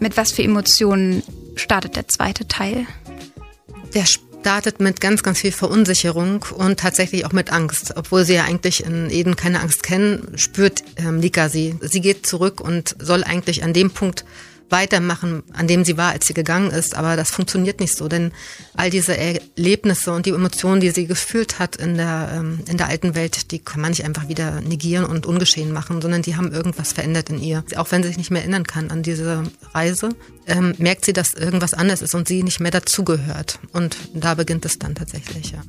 Mit was für Emotionen startet der zweite Teil? Der startet mit ganz, ganz viel Verunsicherung und tatsächlich auch mit Angst. Obwohl sie ja eigentlich in Eden keine Angst kennen, spürt ähm, Lika sie. Sie geht zurück und soll eigentlich an dem Punkt weitermachen, an dem sie war, als sie gegangen ist. Aber das funktioniert nicht so, denn all diese Erlebnisse und die Emotionen, die sie gefühlt hat in der, ähm, in der alten Welt, die kann man nicht einfach wieder negieren und ungeschehen machen, sondern die haben irgendwas verändert in ihr. Auch wenn sie sich nicht mehr erinnern kann an diese Reise, ähm, merkt sie, dass irgendwas anders ist und sie nicht mehr dazugehört. Und da beginnt es dann tatsächlich, ja.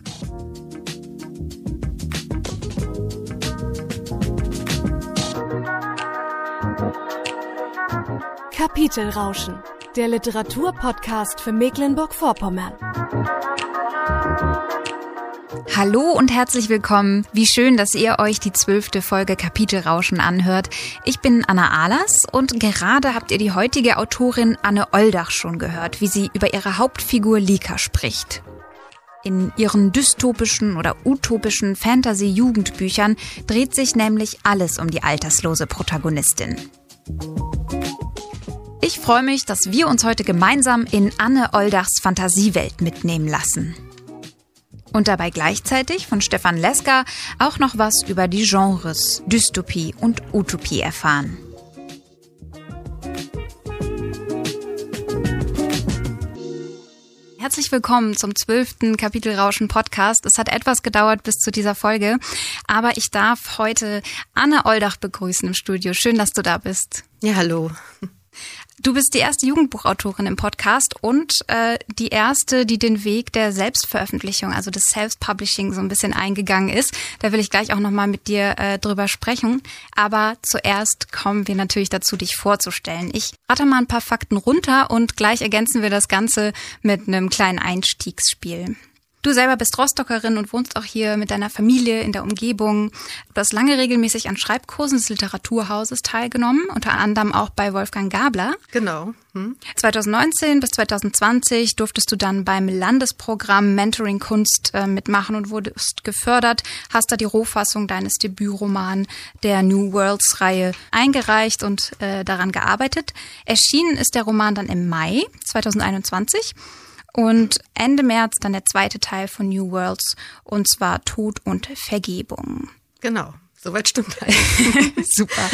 Kapitelrauschen, der Literaturpodcast für Mecklenburg-Vorpommern. Hallo und herzlich willkommen. Wie schön, dass ihr euch die zwölfte Folge Kapitelrauschen anhört. Ich bin Anna Ahlers und gerade habt ihr die heutige Autorin Anne Oldach schon gehört, wie sie über ihre Hauptfigur Lika spricht. In ihren dystopischen oder utopischen Fantasy-Jugendbüchern dreht sich nämlich alles um die alterslose Protagonistin. Ich freue mich, dass wir uns heute gemeinsam in Anne Oldachs Fantasiewelt mitnehmen lassen. Und dabei gleichzeitig von Stefan Leska auch noch was über die Genres Dystopie und Utopie erfahren. Herzlich willkommen zum zwölften Kapitel Rauschen Podcast. Es hat etwas gedauert bis zu dieser Folge, aber ich darf heute Anne Oldach begrüßen im Studio. Schön, dass du da bist. Ja, hallo. Du bist die erste Jugendbuchautorin im Podcast und äh, die erste, die den Weg der Selbstveröffentlichung, also des Self-Publishing, so ein bisschen eingegangen ist. Da will ich gleich auch nochmal mit dir äh, drüber sprechen. Aber zuerst kommen wir natürlich dazu, dich vorzustellen. Ich rate mal ein paar Fakten runter und gleich ergänzen wir das Ganze mit einem kleinen Einstiegsspiel. Du selber bist Rostockerin und wohnst auch hier mit deiner Familie in der Umgebung. Du hast lange regelmäßig an Schreibkursen des Literaturhauses teilgenommen, unter anderem auch bei Wolfgang Gabler. Genau. Hm. 2019 bis 2020 durftest du dann beim Landesprogramm Mentoring Kunst äh, mitmachen und wurdest gefördert, hast da die Rohfassung deines Debütroman der New Worlds Reihe eingereicht und äh, daran gearbeitet. Erschienen ist der Roman dann im Mai 2021. Und Ende März dann der zweite Teil von New Worlds und zwar Tod und Vergebung. Genau. Soweit stimmt eigentlich. Super.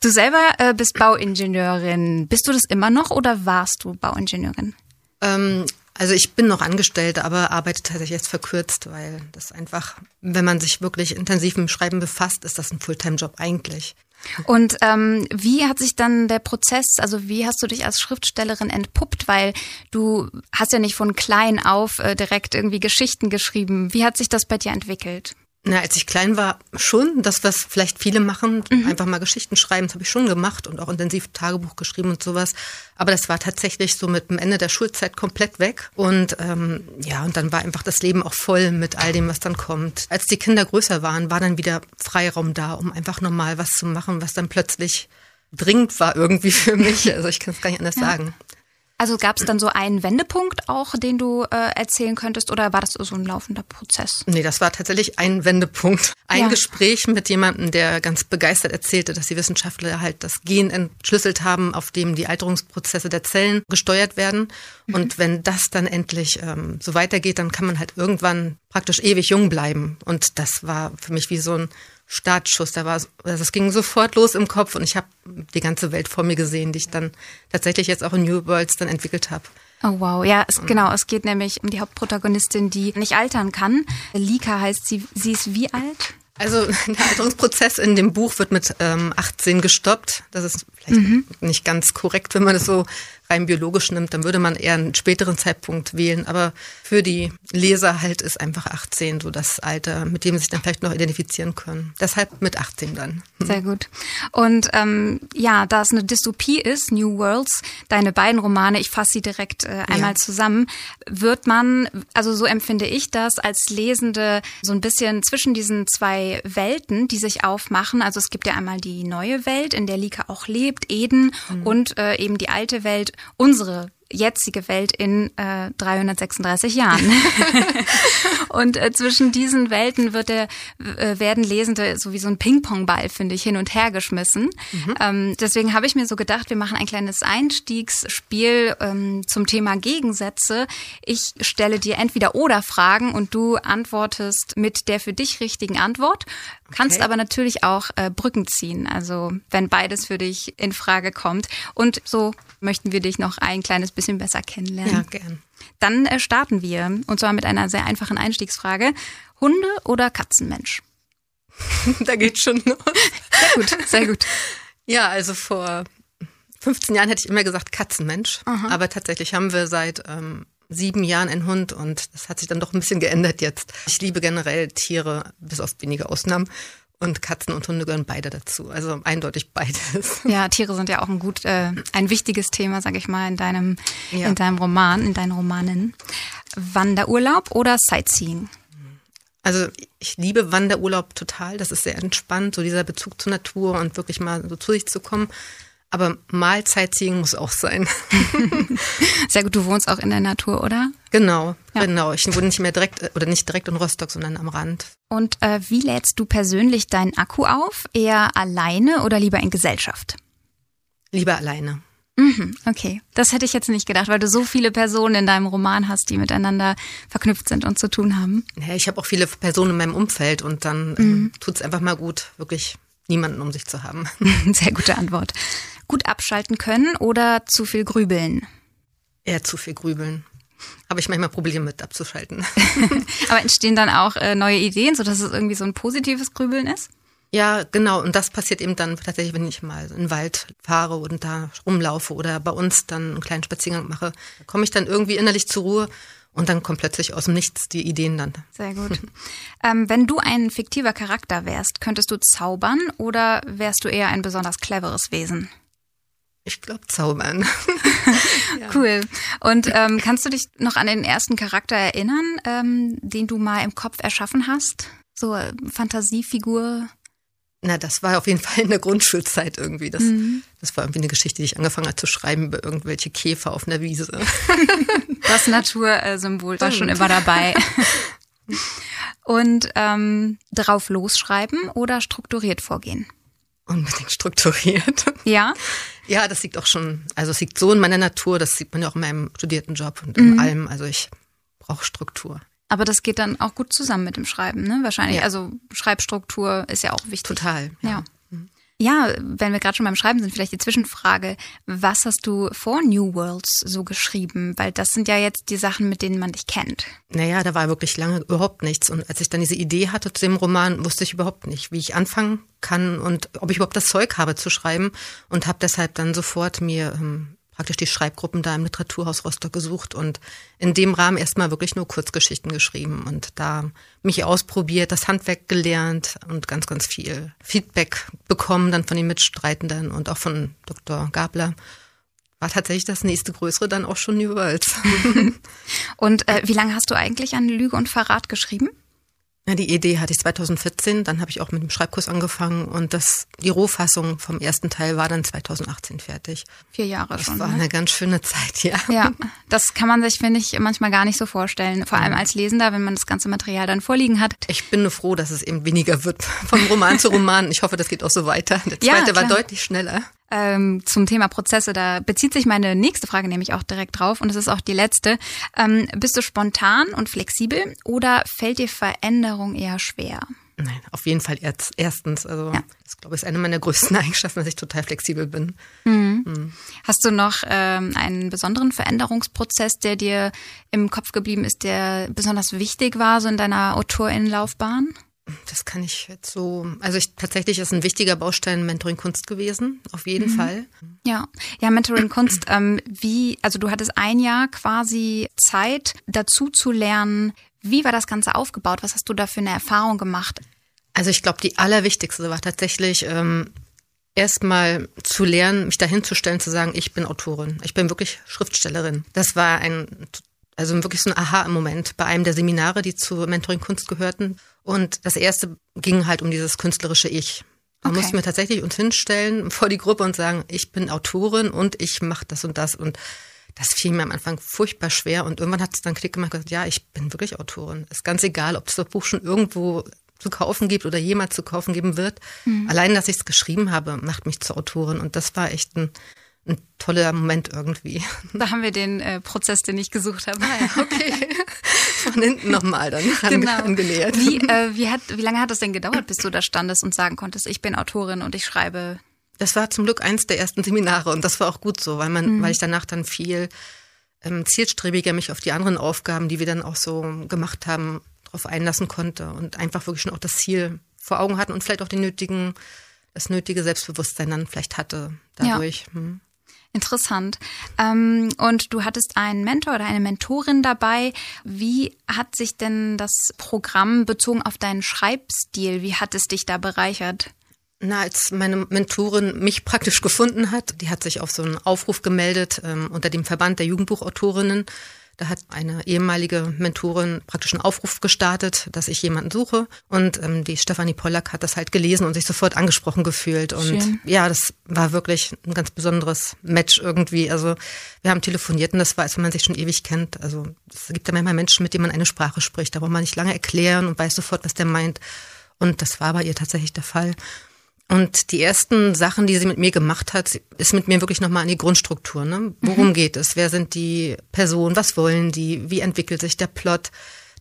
Du selber äh, bist Bauingenieurin. Bist du das immer noch oder warst du Bauingenieurin? Ähm, also ich bin noch angestellt, aber arbeite tatsächlich jetzt verkürzt, weil das einfach, wenn man sich wirklich intensiv mit Schreiben befasst, ist das ein Fulltime-Job eigentlich. Und ähm, wie hat sich dann der Prozess, also wie hast du dich als Schriftstellerin entpuppt? Weil du hast ja nicht von klein auf äh, direkt irgendwie Geschichten geschrieben. Wie hat sich das bei dir entwickelt? Na, als ich klein war, schon. Das, was vielleicht viele machen, mhm. einfach mal Geschichten schreiben, das habe ich schon gemacht und auch intensiv Tagebuch geschrieben und sowas. Aber das war tatsächlich so mit dem Ende der Schulzeit komplett weg. Und ähm, ja, und dann war einfach das Leben auch voll mit all dem, was dann kommt. Als die Kinder größer waren, war dann wieder Freiraum da, um einfach normal was zu machen, was dann plötzlich dringend war irgendwie für mich. Also ich kann es gar nicht anders ja. sagen. Also gab es dann so einen Wendepunkt auch, den du äh, erzählen könntest, oder war das so ein laufender Prozess? Nee, das war tatsächlich ein Wendepunkt. Ein ja. Gespräch mit jemandem, der ganz begeistert erzählte, dass die Wissenschaftler halt das Gen entschlüsselt haben, auf dem die Alterungsprozesse der Zellen gesteuert werden. Mhm. Und wenn das dann endlich ähm, so weitergeht, dann kann man halt irgendwann praktisch ewig jung bleiben. Und das war für mich wie so ein Startschuss. Da war, also es ging sofort los im Kopf und ich habe die ganze Welt vor mir gesehen, die ich dann tatsächlich jetzt auch in New Worlds dann entwickelt habe. Oh wow, ja, es, genau. Es geht nämlich um die Hauptprotagonistin, die nicht altern kann. Lika heißt sie. Sie ist wie alt? Also der Alterungsprozess in dem Buch wird mit ähm, 18 gestoppt. Das ist vielleicht mhm. nicht ganz korrekt, wenn man das so rein biologisch nimmt, dann würde man eher einen späteren Zeitpunkt wählen. Aber für die Leser halt ist einfach 18 so das Alter, mit dem sie sich dann vielleicht noch identifizieren können. Deshalb mit 18 dann. Hm. Sehr gut. Und ähm, ja, da es eine Dystopie ist, New Worlds, deine beiden Romane, ich fasse sie direkt äh, einmal ja. zusammen, wird man, also so empfinde ich das, als Lesende so ein bisschen zwischen diesen zwei Welten, die sich aufmachen. Also es gibt ja einmal die neue Welt, in der Lika auch lebt, Eden, mhm. und äh, eben die alte Welt, unsere jetzige Welt in äh, 336 Jahren. und äh, zwischen diesen Welten wird der, äh, werden Lesende so wie so ein Ping-Pong-Ball, finde ich, hin und her geschmissen. Mhm. Ähm, deswegen habe ich mir so gedacht, wir machen ein kleines Einstiegsspiel ähm, zum Thema Gegensätze. Ich stelle dir entweder oder Fragen und du antwortest mit der für dich richtigen Antwort. Kannst okay. aber natürlich auch äh, Brücken ziehen, also wenn beides für dich in Frage kommt. Und so möchten wir dich noch ein kleines bisschen besser kennenlernen. Ja, gern. Dann äh, starten wir und zwar mit einer sehr einfachen Einstiegsfrage. Hunde oder Katzenmensch? da geht schon los. Sehr gut, sehr gut. Ja, also vor 15 Jahren hätte ich immer gesagt Katzenmensch, Aha. aber tatsächlich haben wir seit ähm, sieben Jahren einen Hund und das hat sich dann doch ein bisschen geändert jetzt. Ich liebe generell Tiere, bis auf wenige Ausnahmen. Und Katzen und Hunde gehören beide dazu. Also eindeutig beides. Ja, Tiere sind ja auch ein gut, äh, ein wichtiges Thema, sag ich mal, in deinem, ja. in deinem Roman, in deinen Romanen. Wanderurlaub oder Sightseeing? Also ich liebe Wanderurlaub total. Das ist sehr entspannt, so dieser Bezug zur Natur und wirklich mal so zu sich zu kommen. Aber Mahlzeitziehen muss auch sein. Sehr gut, du wohnst auch in der Natur, oder? Genau, ja. genau. Ich wohne nicht mehr direkt oder nicht direkt in Rostock, sondern am Rand. Und äh, wie lädst du persönlich deinen Akku auf? Eher alleine oder lieber in Gesellschaft? Lieber alleine. Mhm, okay, das hätte ich jetzt nicht gedacht, weil du so viele Personen in deinem Roman hast, die miteinander verknüpft sind und zu tun haben. Ja, ich habe auch viele Personen in meinem Umfeld und dann ähm, mhm. tut es einfach mal gut, wirklich niemanden um sich zu haben. Sehr gute Antwort gut abschalten können oder zu viel grübeln? Eher zu viel grübeln. Habe ich manchmal Probleme mit abzuschalten. Aber entstehen dann auch äh, neue Ideen, sodass es irgendwie so ein positives Grübeln ist? Ja, genau. Und das passiert eben dann tatsächlich, wenn ich mal in den Wald fahre und da rumlaufe oder bei uns dann einen kleinen Spaziergang mache. Da komme ich dann irgendwie innerlich zur Ruhe und dann kommt plötzlich aus dem Nichts die Ideen dann. Sehr gut. ähm, wenn du ein fiktiver Charakter wärst, könntest du zaubern oder wärst du eher ein besonders cleveres Wesen? Ich glaube zaubern. ja. Cool. Und ähm, kannst du dich noch an den ersten Charakter erinnern, ähm, den du mal im Kopf erschaffen hast? So äh, Fantasiefigur? Na, das war auf jeden Fall in der Grundschulzeit irgendwie. Das, mhm. das war irgendwie eine Geschichte, die ich angefangen habe zu schreiben über irgendwelche Käfer auf einer Wiese. das Natursymbol war schon immer dabei. Und ähm, drauf losschreiben oder strukturiert vorgehen? Unbedingt strukturiert. Ja? Ja, das liegt auch schon, also es liegt so in meiner Natur, das sieht man ja auch in meinem studierten Job und in mhm. allem. Also ich brauche Struktur. Aber das geht dann auch gut zusammen mit dem Schreiben, ne? Wahrscheinlich. Ja. Also Schreibstruktur ist ja auch wichtig. Total. ja. ja. Ja, wenn wir gerade schon beim Schreiben sind, vielleicht die Zwischenfrage. Was hast du vor New Worlds so geschrieben? Weil das sind ja jetzt die Sachen, mit denen man dich kennt. Naja, da war wirklich lange überhaupt nichts. Und als ich dann diese Idee hatte zu dem Roman, wusste ich überhaupt nicht, wie ich anfangen kann und ob ich überhaupt das Zeug habe zu schreiben. Und habe deshalb dann sofort mir ähm, praktisch die Schreibgruppen da im Literaturhaus Rostock gesucht und in dem Rahmen erstmal wirklich nur Kurzgeschichten geschrieben und da mich ausprobiert, das Handwerk gelernt und ganz, ganz viel Feedback bekommen dann von den Mitstreitenden und auch von Dr. Gabler war tatsächlich das nächste größere dann auch schon New Worlds. und äh, wie lange hast du eigentlich an Lüge und Verrat geschrieben? Ja, die Idee hatte ich 2014, dann habe ich auch mit dem Schreibkurs angefangen und das, die Rohfassung vom ersten Teil war dann 2018 fertig. Vier Jahre das schon. Das war ne? eine ganz schöne Zeit, ja. Ja, das kann man sich, finde ich, manchmal gar nicht so vorstellen. Vor allem als Lesender, wenn man das ganze Material dann vorliegen hat. Ich bin nur froh, dass es eben weniger wird von Roman zu Roman. Ich hoffe, das geht auch so weiter. Der zweite ja, war deutlich schneller ähm, zum Thema Prozesse. Da bezieht sich meine nächste Frage nämlich auch direkt drauf und es ist auch die letzte. Ähm, bist du spontan und flexibel oder fällt dir Veränderung eher schwer? Nein, auf jeden Fall erstens. Also ja. das glaube ich ist eine meiner größten Eigenschaften, dass ich total flexibel bin. Mhm. Mhm. Hast du noch ähm, einen besonderen Veränderungsprozess, der dir im Kopf geblieben ist, der besonders wichtig war so in deiner Autorinnenlaufbahn? Das kann ich jetzt so, also ich, tatsächlich ist ein wichtiger Baustein Mentoring Kunst gewesen, auf jeden mhm. Fall. Ja, ja, Mentoring Kunst, ähm, wie, also du hattest ein Jahr quasi Zeit dazu zu lernen. Wie war das Ganze aufgebaut? Was hast du da für eine Erfahrung gemacht? Also ich glaube, die allerwichtigste war tatsächlich ähm, erstmal zu lernen, mich dahinzustellen, zu sagen, ich bin Autorin, ich bin wirklich Schriftstellerin. Das war ein also wirklich so ein Aha-Moment bei einem der Seminare, die zu Mentoring Kunst gehörten. Und das erste ging halt um dieses künstlerische Ich. Da okay. mussten wir tatsächlich uns hinstellen vor die Gruppe und sagen, ich bin Autorin und ich mache das und das. Und das fiel mir am Anfang furchtbar schwer und irgendwann hat es dann Klick gemacht und gesagt, ja, ich bin wirklich Autorin. Ist ganz egal, ob es das Buch schon irgendwo zu kaufen gibt oder jemals zu kaufen geben wird. Mhm. Allein, dass ich es geschrieben habe, macht mich zur Autorin und das war echt ein, ein toller Moment irgendwie. Da haben wir den äh, Prozess, den ich gesucht habe. Ah, ja, okay. Von hinten nochmal dann genau. angenähert. Wie, äh, wie, hat, wie lange hat es denn gedauert, bis du da standest und sagen konntest, ich bin Autorin und ich schreibe das war zum Glück eins der ersten Seminare und das war auch gut so, weil man, mhm. weil ich danach dann viel ähm, zielstrebiger mich auf die anderen Aufgaben, die wir dann auch so gemacht haben, darauf einlassen konnte und einfach wirklich schon auch das Ziel vor Augen hatten und vielleicht auch den nötigen, das nötige Selbstbewusstsein dann vielleicht hatte dadurch. Ja. Hm. Interessant. Ähm, und du hattest einen Mentor oder eine Mentorin dabei. Wie hat sich denn das Programm bezogen auf deinen Schreibstil, wie hat es dich da bereichert? Na, als meine Mentorin mich praktisch gefunden hat, die hat sich auf so einen Aufruf gemeldet ähm, unter dem Verband der Jugendbuchautorinnen. Da hat eine ehemalige Mentorin praktisch einen Aufruf gestartet, dass ich jemanden suche. Und ähm, die Stefanie Pollack hat das halt gelesen und sich sofort angesprochen gefühlt. Und Schön. ja, das war wirklich ein ganz besonderes Match irgendwie. Also wir haben telefoniert und das war, als wenn man sich schon ewig kennt. Also es gibt ja manchmal Menschen, mit denen man eine Sprache spricht. Da braucht man nicht lange erklären und weiß sofort, was der meint. Und das war bei ihr tatsächlich der Fall. Und die ersten Sachen, die sie mit mir gemacht hat, ist mit mir wirklich nochmal an die Grundstruktur. Ne? Worum mhm. geht es? Wer sind die Personen? Was wollen die? Wie entwickelt sich der Plot?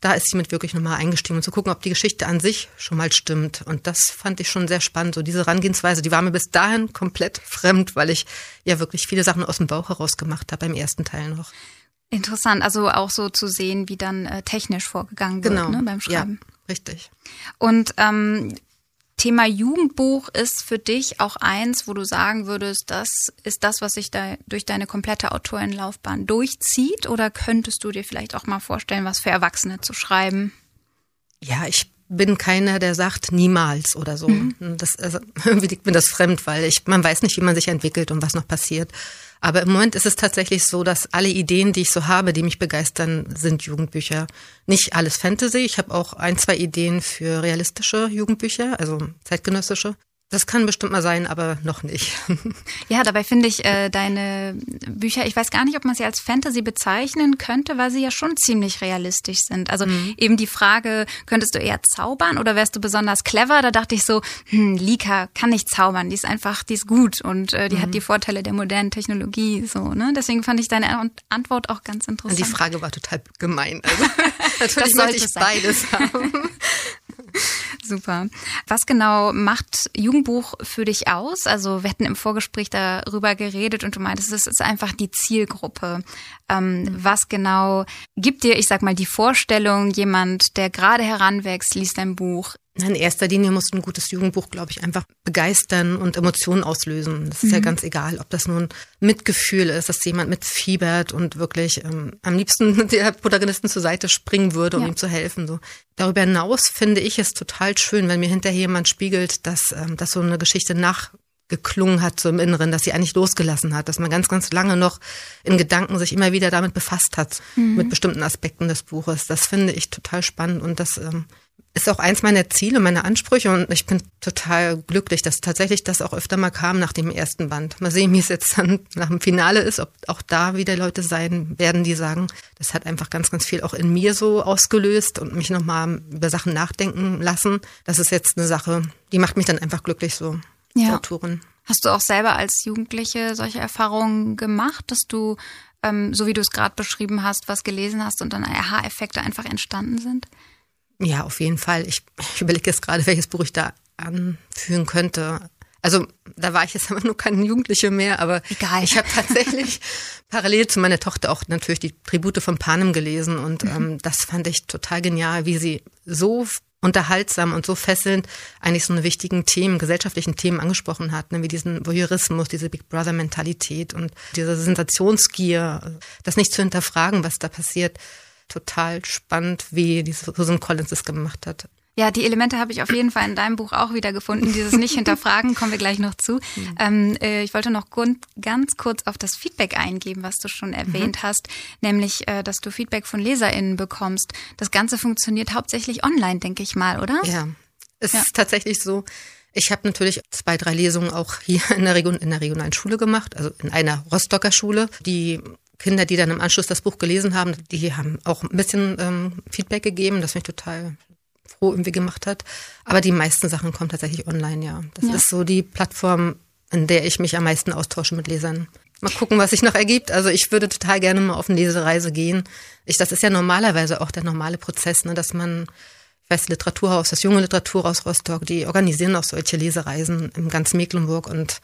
Da ist sie mit wirklich nochmal eingestiegen und zu gucken, ob die Geschichte an sich schon mal stimmt. Und das fand ich schon sehr spannend. So diese Herangehensweise, die war mir bis dahin komplett fremd, weil ich ja wirklich viele Sachen aus dem Bauch heraus gemacht habe beim ersten Teil noch. Interessant, also auch so zu sehen, wie dann äh, technisch vorgegangen wird genau. ne, beim Schreiben. Ja, richtig. Und ähm, Thema Jugendbuch ist für dich auch eins, wo du sagen würdest, das ist das, was sich da durch deine komplette Autorenlaufbahn durchzieht? Oder könntest du dir vielleicht auch mal vorstellen, was für Erwachsene zu schreiben? Ja, ich bin keiner, der sagt niemals oder so. Mhm. Das, also, irgendwie liegt mir das fremd, weil ich, man weiß nicht, wie man sich entwickelt und was noch passiert. Aber im Moment ist es tatsächlich so, dass alle Ideen, die ich so habe, die mich begeistern, sind Jugendbücher. Nicht alles Fantasy. Ich habe auch ein, zwei Ideen für realistische Jugendbücher, also zeitgenössische. Das kann bestimmt mal sein, aber noch nicht. Ja, dabei finde ich äh, deine Bücher, ich weiß gar nicht, ob man sie als Fantasy bezeichnen könnte, weil sie ja schon ziemlich realistisch sind. Also mhm. eben die Frage, könntest du eher zaubern oder wärst du besonders clever? Da dachte ich so, hm, Lika kann nicht zaubern, die ist einfach, die ist gut und äh, die mhm. hat die Vorteile der modernen Technologie. So, ne? Deswegen fand ich deine Antwort auch ganz interessant. Und die Frage war total gemein. Also, natürlich wollte ich beides haben. Super. Was genau macht Jugendbuch für dich aus? Also wir hatten im Vorgespräch darüber geredet und du meintest, es ist einfach die Zielgruppe. Ähm, mhm. Was genau gibt dir, ich sag mal, die Vorstellung, jemand, der gerade heranwächst, liest ein Buch, in erster Linie muss ein gutes Jugendbuch, glaube ich, einfach begeistern und Emotionen auslösen. Das ist mhm. ja ganz egal, ob das nun Mitgefühl ist, dass jemand mitfiebert und wirklich ähm, am liebsten der Protagonisten zur Seite springen würde, um ja. ihm zu helfen. So. Darüber hinaus finde ich es total schön, wenn mir hinterher jemand spiegelt, dass, ähm, dass so eine Geschichte nachgeklungen hat so im Inneren, dass sie eigentlich losgelassen hat, dass man ganz, ganz lange noch in Gedanken sich immer wieder damit befasst hat, mhm. mit bestimmten Aspekten des Buches. Das finde ich total spannend und das ähm, ist auch eins meiner Ziele, meiner Ansprüche und ich bin total glücklich, dass tatsächlich das auch öfter mal kam nach dem ersten Band. Mal sehen, wie es jetzt dann nach dem Finale ist, ob auch da wieder Leute sein werden, die sagen, das hat einfach ganz, ganz viel auch in mir so ausgelöst und mich nochmal über Sachen nachdenken lassen. Das ist jetzt eine Sache, die macht mich dann einfach glücklich so, ja. Autorin. Hast du auch selber als Jugendliche solche Erfahrungen gemacht, dass du, ähm, so wie du es gerade beschrieben hast, was gelesen hast und dann Aha-Effekte einfach entstanden sind? Ja, auf jeden Fall. Ich, ich überlege jetzt gerade, welches Buch ich da anführen könnte. Also da war ich jetzt aber nur keine Jugendliche mehr, aber Egal. ich habe tatsächlich parallel zu meiner Tochter auch natürlich die Tribute von Panem gelesen und mhm. ähm, das fand ich total genial, wie sie so unterhaltsam und so fesselnd eigentlich so eine wichtigen Themen, gesellschaftlichen Themen angesprochen hat, ne, wie diesen Voyeurismus, diese Big Brother Mentalität und diese Sensationsgier, das nicht zu hinterfragen, was da passiert total spannend, wie die Susan Collins es gemacht hat. Ja, die Elemente habe ich auf jeden Fall in deinem Buch auch wieder gefunden. Dieses nicht hinterfragen kommen wir gleich noch zu. Mhm. Ähm, äh, ich wollte noch ganz kurz auf das Feedback eingeben, was du schon erwähnt mhm. hast, nämlich, äh, dass du Feedback von LeserInnen bekommst. Das Ganze funktioniert hauptsächlich online, denke ich mal, oder? Ja, es ja. ist tatsächlich so. Ich habe natürlich zwei, drei Lesungen auch hier in der, Region, in der regionalen Schule gemacht, also in einer Rostocker Schule. Die Kinder, die dann im Anschluss das Buch gelesen haben, die haben auch ein bisschen ähm, Feedback gegeben, das mich total froh irgendwie gemacht hat. Aber die meisten Sachen kommen tatsächlich online, ja. Das ja. ist so die Plattform, in der ich mich am meisten austausche mit Lesern. Mal gucken, was sich noch ergibt. Also ich würde total gerne mal auf eine Lesereise gehen. Ich, das ist ja normalerweise auch der normale Prozess, ne, dass man, ich weiß, Literaturhaus, das junge Literaturhaus Rostock, die organisieren auch solche Lesereisen im ganz Mecklenburg und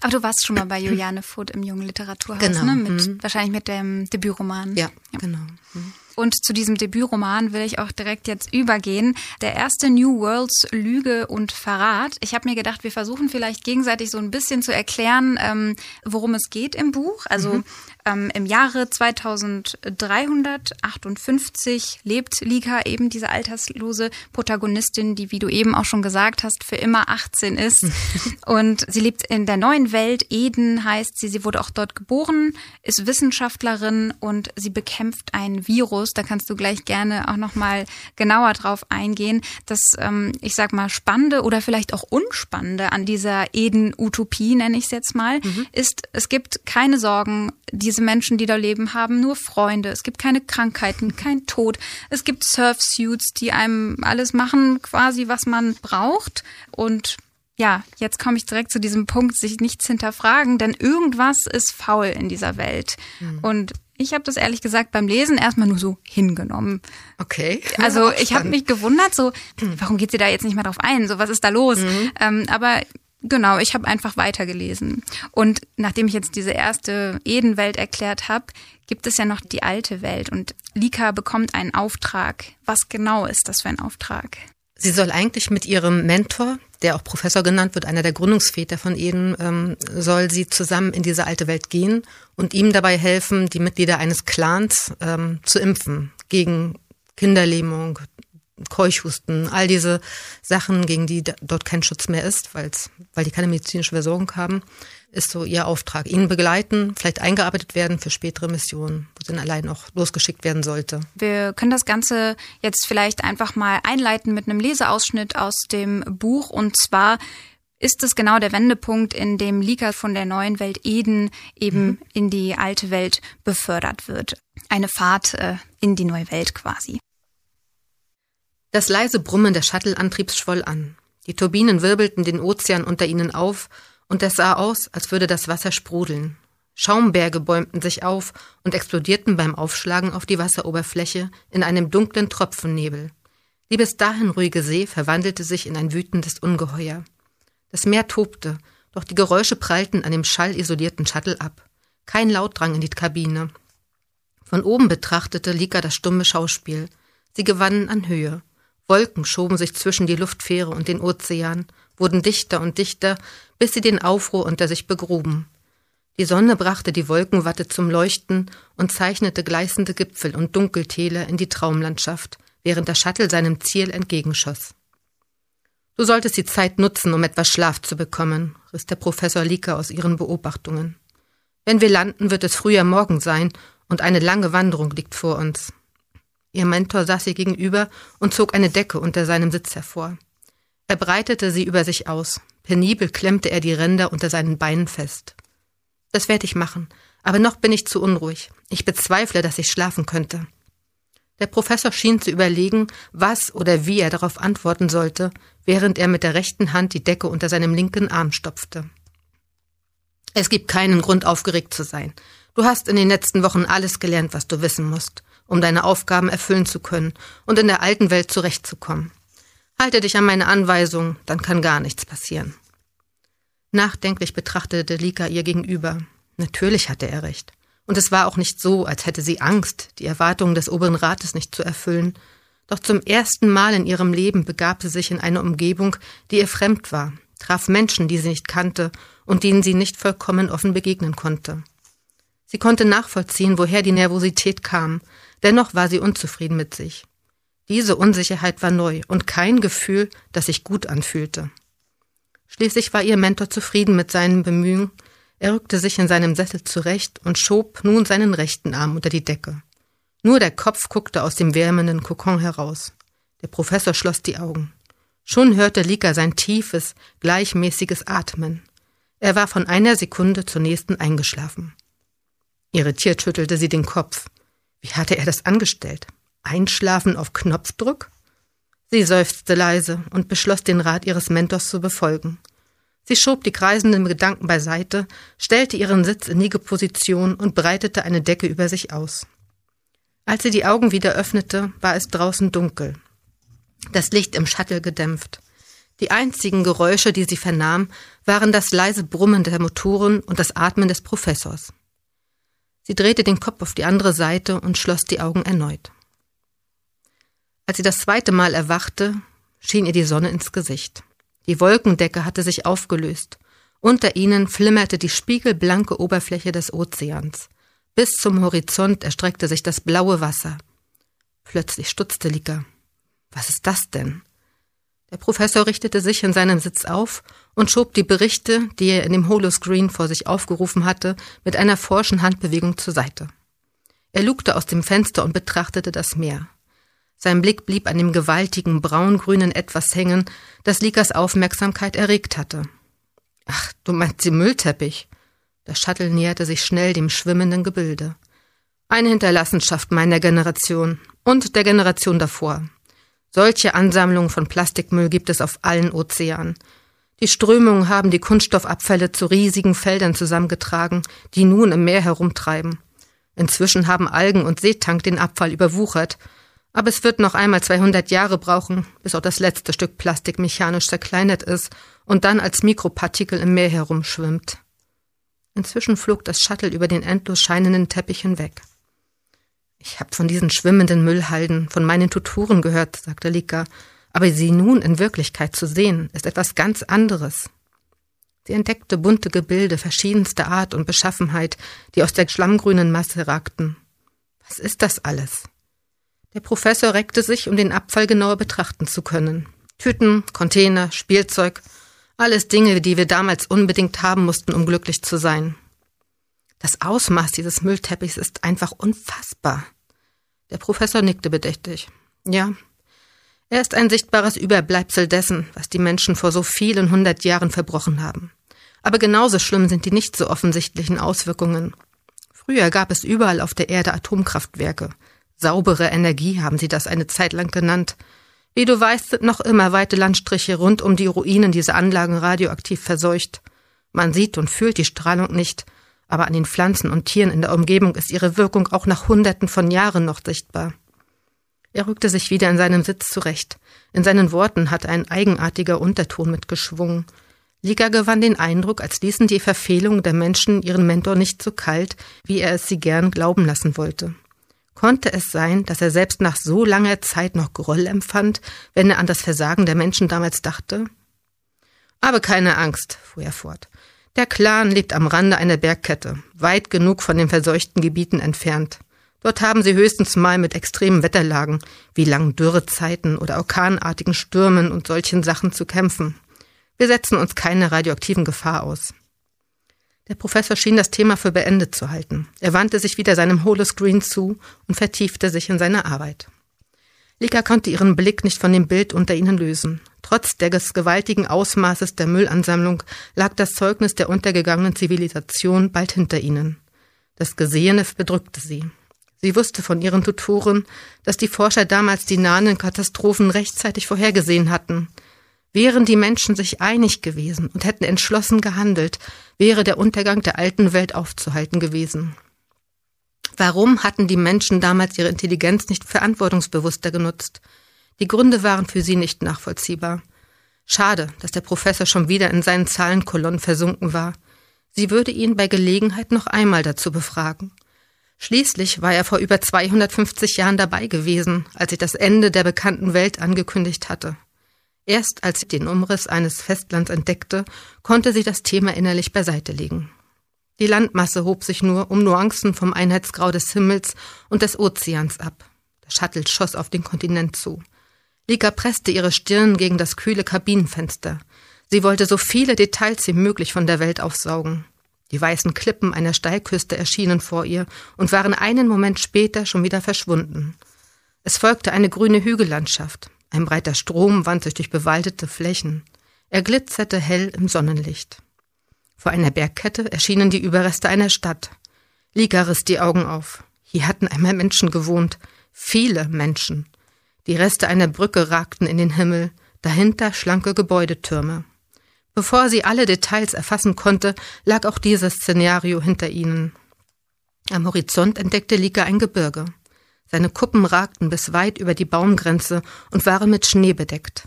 aber du warst schon mal bei Juliane Food im Jungen Literaturhaus, genau. ne? Mit, mhm. Wahrscheinlich mit dem Debütroman. Ja, ja. genau. Mhm. Und zu diesem Debütroman will ich auch direkt jetzt übergehen. Der erste New Worlds Lüge und Verrat. Ich habe mir gedacht, wir versuchen vielleicht gegenseitig so ein bisschen zu erklären, ähm, worum es geht im Buch. Also mhm. ähm, im Jahre 2358 lebt Lika eben diese alterslose Protagonistin, die, wie du eben auch schon gesagt hast, für immer 18 ist. und sie lebt in der neuen Welt. Eden heißt sie. Sie wurde auch dort geboren, ist Wissenschaftlerin und sie bekämpft ein Virus Fokus, da kannst du gleich gerne auch nochmal genauer drauf eingehen. Das, ähm, ich sag mal, Spannende oder vielleicht auch Unspannende an dieser Eden-Utopie, nenne ich es jetzt mal, mhm. ist, es gibt keine Sorgen. Diese Menschen, die da leben, haben nur Freunde. Es gibt keine Krankheiten, kein Tod. Es gibt Surfsuits, die einem alles machen, quasi, was man braucht. Und ja, jetzt komme ich direkt zu diesem Punkt, sich nichts hinterfragen, denn irgendwas ist faul in dieser Welt. Mhm. Und ich habe das ehrlich gesagt beim Lesen erstmal nur so hingenommen. Okay. Also ich habe mich gewundert, so, warum geht sie da jetzt nicht mehr drauf ein? So, was ist da los? Mhm. Ähm, aber genau, ich habe einfach weitergelesen. Und nachdem ich jetzt diese erste Edenwelt erklärt habe, gibt es ja noch die alte Welt. Und Lika bekommt einen Auftrag. Was genau ist das für ein Auftrag? Sie soll eigentlich mit ihrem Mentor, der auch Professor genannt wird, einer der Gründungsväter von Eden, ähm, soll sie zusammen in diese alte Welt gehen und ihm dabei helfen, die Mitglieder eines Clans ähm, zu impfen gegen Kinderlähmung, Keuchhusten, all diese Sachen, gegen die dort kein Schutz mehr ist, weil die keine medizinische Versorgung haben ist so ihr Auftrag. Ihnen begleiten, vielleicht eingearbeitet werden für spätere Missionen, wo sie dann allein auch losgeschickt werden sollte. Wir können das Ganze jetzt vielleicht einfach mal einleiten mit einem Leseausschnitt aus dem Buch. Und zwar ist es genau der Wendepunkt, in dem Lika von der neuen Welt Eden eben mhm. in die alte Welt befördert wird. Eine Fahrt äh, in die neue Welt quasi. Das leise Brummen des Shuttle-Antriebs schwoll an. Die Turbinen wirbelten den Ozean unter ihnen auf und es sah aus, als würde das Wasser sprudeln. Schaumberge bäumten sich auf und explodierten beim Aufschlagen auf die Wasseroberfläche in einem dunklen Tropfennebel. Die bis dahin ruhige See verwandelte sich in ein wütendes Ungeheuer. Das Meer tobte, doch die Geräusche prallten an dem schallisolierten Shuttle ab. Kein Laut drang in die Kabine. Von oben betrachtete Lika das stumme Schauspiel. Sie gewannen an Höhe. Wolken schoben sich zwischen die Luftfähre und den Ozean, wurden dichter und dichter, bis sie den Aufruhr unter sich begruben. Die Sonne brachte die Wolkenwatte zum Leuchten und zeichnete gleißende Gipfel und Dunkeltäler in die Traumlandschaft, während der Shuttle seinem Ziel entgegenschoss. Du solltest die Zeit nutzen, um etwas Schlaf zu bekommen, riss der Professor Lika aus ihren Beobachtungen. Wenn wir landen, wird es früher Morgen sein und eine lange Wanderung liegt vor uns. Ihr Mentor saß ihr gegenüber und zog eine Decke unter seinem Sitz hervor. Er breitete sie über sich aus. Penibel klemmte er die Ränder unter seinen Beinen fest. Das werde ich machen, aber noch bin ich zu unruhig. Ich bezweifle, dass ich schlafen könnte. Der Professor schien zu überlegen, was oder wie er darauf antworten sollte, während er mit der rechten Hand die Decke unter seinem linken Arm stopfte. Es gibt keinen Grund, aufgeregt zu sein. Du hast in den letzten Wochen alles gelernt, was du wissen musst, um deine Aufgaben erfüllen zu können und in der alten Welt zurechtzukommen. Halte dich an meine Anweisung, dann kann gar nichts passieren. Nachdenklich betrachtete Lika ihr gegenüber. Natürlich hatte er recht. Und es war auch nicht so, als hätte sie Angst, die Erwartungen des oberen Rates nicht zu erfüllen. Doch zum ersten Mal in ihrem Leben begab sie sich in eine Umgebung, die ihr fremd war, traf Menschen, die sie nicht kannte und denen sie nicht vollkommen offen begegnen konnte. Sie konnte nachvollziehen, woher die Nervosität kam, dennoch war sie unzufrieden mit sich. Diese Unsicherheit war neu und kein Gefühl, das sich gut anfühlte. Schließlich war ihr Mentor zufrieden mit seinen Bemühungen. Er rückte sich in seinem Sessel zurecht und schob nun seinen rechten Arm unter die Decke. Nur der Kopf guckte aus dem wärmenden Kokon heraus. Der Professor schloss die Augen. Schon hörte Lika sein tiefes, gleichmäßiges Atmen. Er war von einer Sekunde zur nächsten eingeschlafen. Irritiert schüttelte sie den Kopf. Wie hatte er das angestellt? Einschlafen auf Knopfdruck? Sie seufzte leise und beschloss, den Rat ihres Mentors zu befolgen. Sie schob die kreisenden Gedanken beiseite, stellte ihren Sitz in Liegeposition und breitete eine Decke über sich aus. Als sie die Augen wieder öffnete, war es draußen dunkel. Das Licht im Shuttle gedämpft. Die einzigen Geräusche, die sie vernahm, waren das leise Brummen der Motoren und das Atmen des Professors. Sie drehte den Kopf auf die andere Seite und schloss die Augen erneut. Als sie das zweite Mal erwachte, schien ihr die Sonne ins Gesicht. Die Wolkendecke hatte sich aufgelöst. Unter ihnen flimmerte die spiegelblanke Oberfläche des Ozeans. Bis zum Horizont erstreckte sich das blaue Wasser. Plötzlich stutzte Lika. Was ist das denn? Der Professor richtete sich in seinem Sitz auf und schob die Berichte, die er in dem Holoscreen vor sich aufgerufen hatte, mit einer forschen Handbewegung zur Seite. Er lugte aus dem Fenster und betrachtete das Meer. Sein Blick blieb an dem gewaltigen braungrünen Etwas hängen, das Likas Aufmerksamkeit erregt hatte. Ach, du meinst den Müllteppich? Das Shuttle näherte sich schnell dem schwimmenden Gebilde. Eine Hinterlassenschaft meiner Generation und der Generation davor. Solche Ansammlungen von Plastikmüll gibt es auf allen Ozeanen. Die Strömungen haben die Kunststoffabfälle zu riesigen Feldern zusammengetragen, die nun im Meer herumtreiben. Inzwischen haben Algen und Seetank den Abfall überwuchert aber es wird noch einmal 200 Jahre brauchen, bis auch das letzte Stück Plastik mechanisch zerkleinert ist und dann als Mikropartikel im Meer herumschwimmt. Inzwischen flog das Shuttle über den endlos scheinenden Teppich hinweg. Ich habe von diesen schwimmenden Müllhalden, von meinen Tutoren gehört, sagte Lika, aber sie nun in Wirklichkeit zu sehen, ist etwas ganz anderes. Sie entdeckte bunte Gebilde verschiedenster Art und Beschaffenheit, die aus der schlammgrünen Masse ragten. Was ist das alles? Der Professor reckte sich, um den Abfall genauer betrachten zu können. Tüten, Container, Spielzeug, alles Dinge, die wir damals unbedingt haben mussten, um glücklich zu sein. Das Ausmaß dieses Müllteppichs ist einfach unfassbar. Der Professor nickte bedächtig. Ja, er ist ein sichtbares Überbleibsel dessen, was die Menschen vor so vielen hundert Jahren verbrochen haben. Aber genauso schlimm sind die nicht so offensichtlichen Auswirkungen. Früher gab es überall auf der Erde Atomkraftwerke, Saubere Energie haben sie das eine Zeit lang genannt. Wie du weißt, sind noch immer weite Landstriche rund um die Ruinen dieser Anlagen radioaktiv verseucht. Man sieht und fühlt die Strahlung nicht, aber an den Pflanzen und Tieren in der Umgebung ist ihre Wirkung auch nach Hunderten von Jahren noch sichtbar. Er rückte sich wieder in seinem Sitz zurecht. In seinen Worten hatte ein eigenartiger Unterton mitgeschwungen. Liga gewann den Eindruck, als ließen die Verfehlungen der Menschen ihren Mentor nicht so kalt, wie er es sie gern glauben lassen wollte. Konnte es sein, dass er selbst nach so langer Zeit noch Groll empfand, wenn er an das Versagen der Menschen damals dachte? Aber keine Angst, fuhr er fort. Der Clan lebt am Rande einer Bergkette, weit genug von den verseuchten Gebieten entfernt. Dort haben sie höchstens mal mit extremen Wetterlagen, wie langen Dürrezeiten oder orkanartigen Stürmen und solchen Sachen zu kämpfen. Wir setzen uns keine radioaktiven Gefahr aus. Der Professor schien das Thema für beendet zu halten. Er wandte sich wieder seinem Holoscreen zu und vertiefte sich in seine Arbeit. Lika konnte ihren Blick nicht von dem Bild unter ihnen lösen. Trotz des gewaltigen Ausmaßes der Müllansammlung lag das Zeugnis der untergegangenen Zivilisation bald hinter ihnen. Das Gesehene bedrückte sie. Sie wusste von ihren Tutoren, dass die Forscher damals die nahenden Katastrophen rechtzeitig vorhergesehen hatten – Wären die Menschen sich einig gewesen und hätten entschlossen gehandelt, wäre der Untergang der alten Welt aufzuhalten gewesen. Warum hatten die Menschen damals ihre Intelligenz nicht verantwortungsbewusster genutzt? Die Gründe waren für sie nicht nachvollziehbar. Schade, dass der Professor schon wieder in seinen Zahlenkolonnen versunken war. Sie würde ihn bei Gelegenheit noch einmal dazu befragen. Schließlich war er vor über 250 Jahren dabei gewesen, als sich das Ende der bekannten Welt angekündigt hatte. Erst als sie den Umriss eines Festlands entdeckte, konnte sie das Thema innerlich beiseite legen. Die Landmasse hob sich nur um Nuancen vom Einheitsgrau des Himmels und des Ozeans ab. Der Shuttle schoss auf den Kontinent zu. Lika presste ihre Stirn gegen das kühle Kabinenfenster. Sie wollte so viele Details wie möglich von der Welt aufsaugen. Die weißen Klippen einer Steilküste erschienen vor ihr und waren einen Moment später schon wieder verschwunden. Es folgte eine grüne Hügellandschaft. Ein breiter Strom wand sich durch bewaldete Flächen. Er glitzerte hell im Sonnenlicht. Vor einer Bergkette erschienen die Überreste einer Stadt. Lika riss die Augen auf. Hier hatten einmal Menschen gewohnt. Viele Menschen. Die Reste einer Brücke ragten in den Himmel, dahinter schlanke Gebäudetürme. Bevor sie alle Details erfassen konnte, lag auch dieses Szenario hinter ihnen. Am Horizont entdeckte Lika ein Gebirge. Seine Kuppen ragten bis weit über die Baumgrenze und waren mit Schnee bedeckt.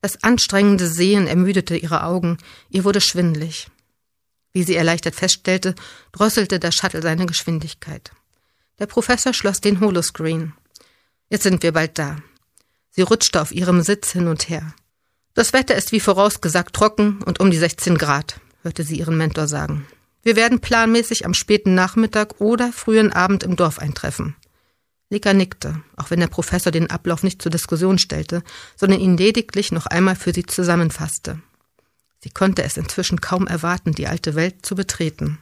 Das anstrengende Sehen ermüdete ihre Augen, ihr wurde schwindlig. Wie sie erleichtert feststellte, drosselte der Shuttle seine Geschwindigkeit. Der Professor schloss den Holoscreen. Jetzt sind wir bald da. Sie rutschte auf ihrem Sitz hin und her. Das Wetter ist wie vorausgesagt trocken und um die 16 Grad, hörte sie ihren Mentor sagen. Wir werden planmäßig am späten Nachmittag oder frühen Abend im Dorf eintreffen. Lika nickte, auch wenn der Professor den Ablauf nicht zur Diskussion stellte, sondern ihn lediglich noch einmal für sie zusammenfasste. Sie konnte es inzwischen kaum erwarten, die alte Welt zu betreten.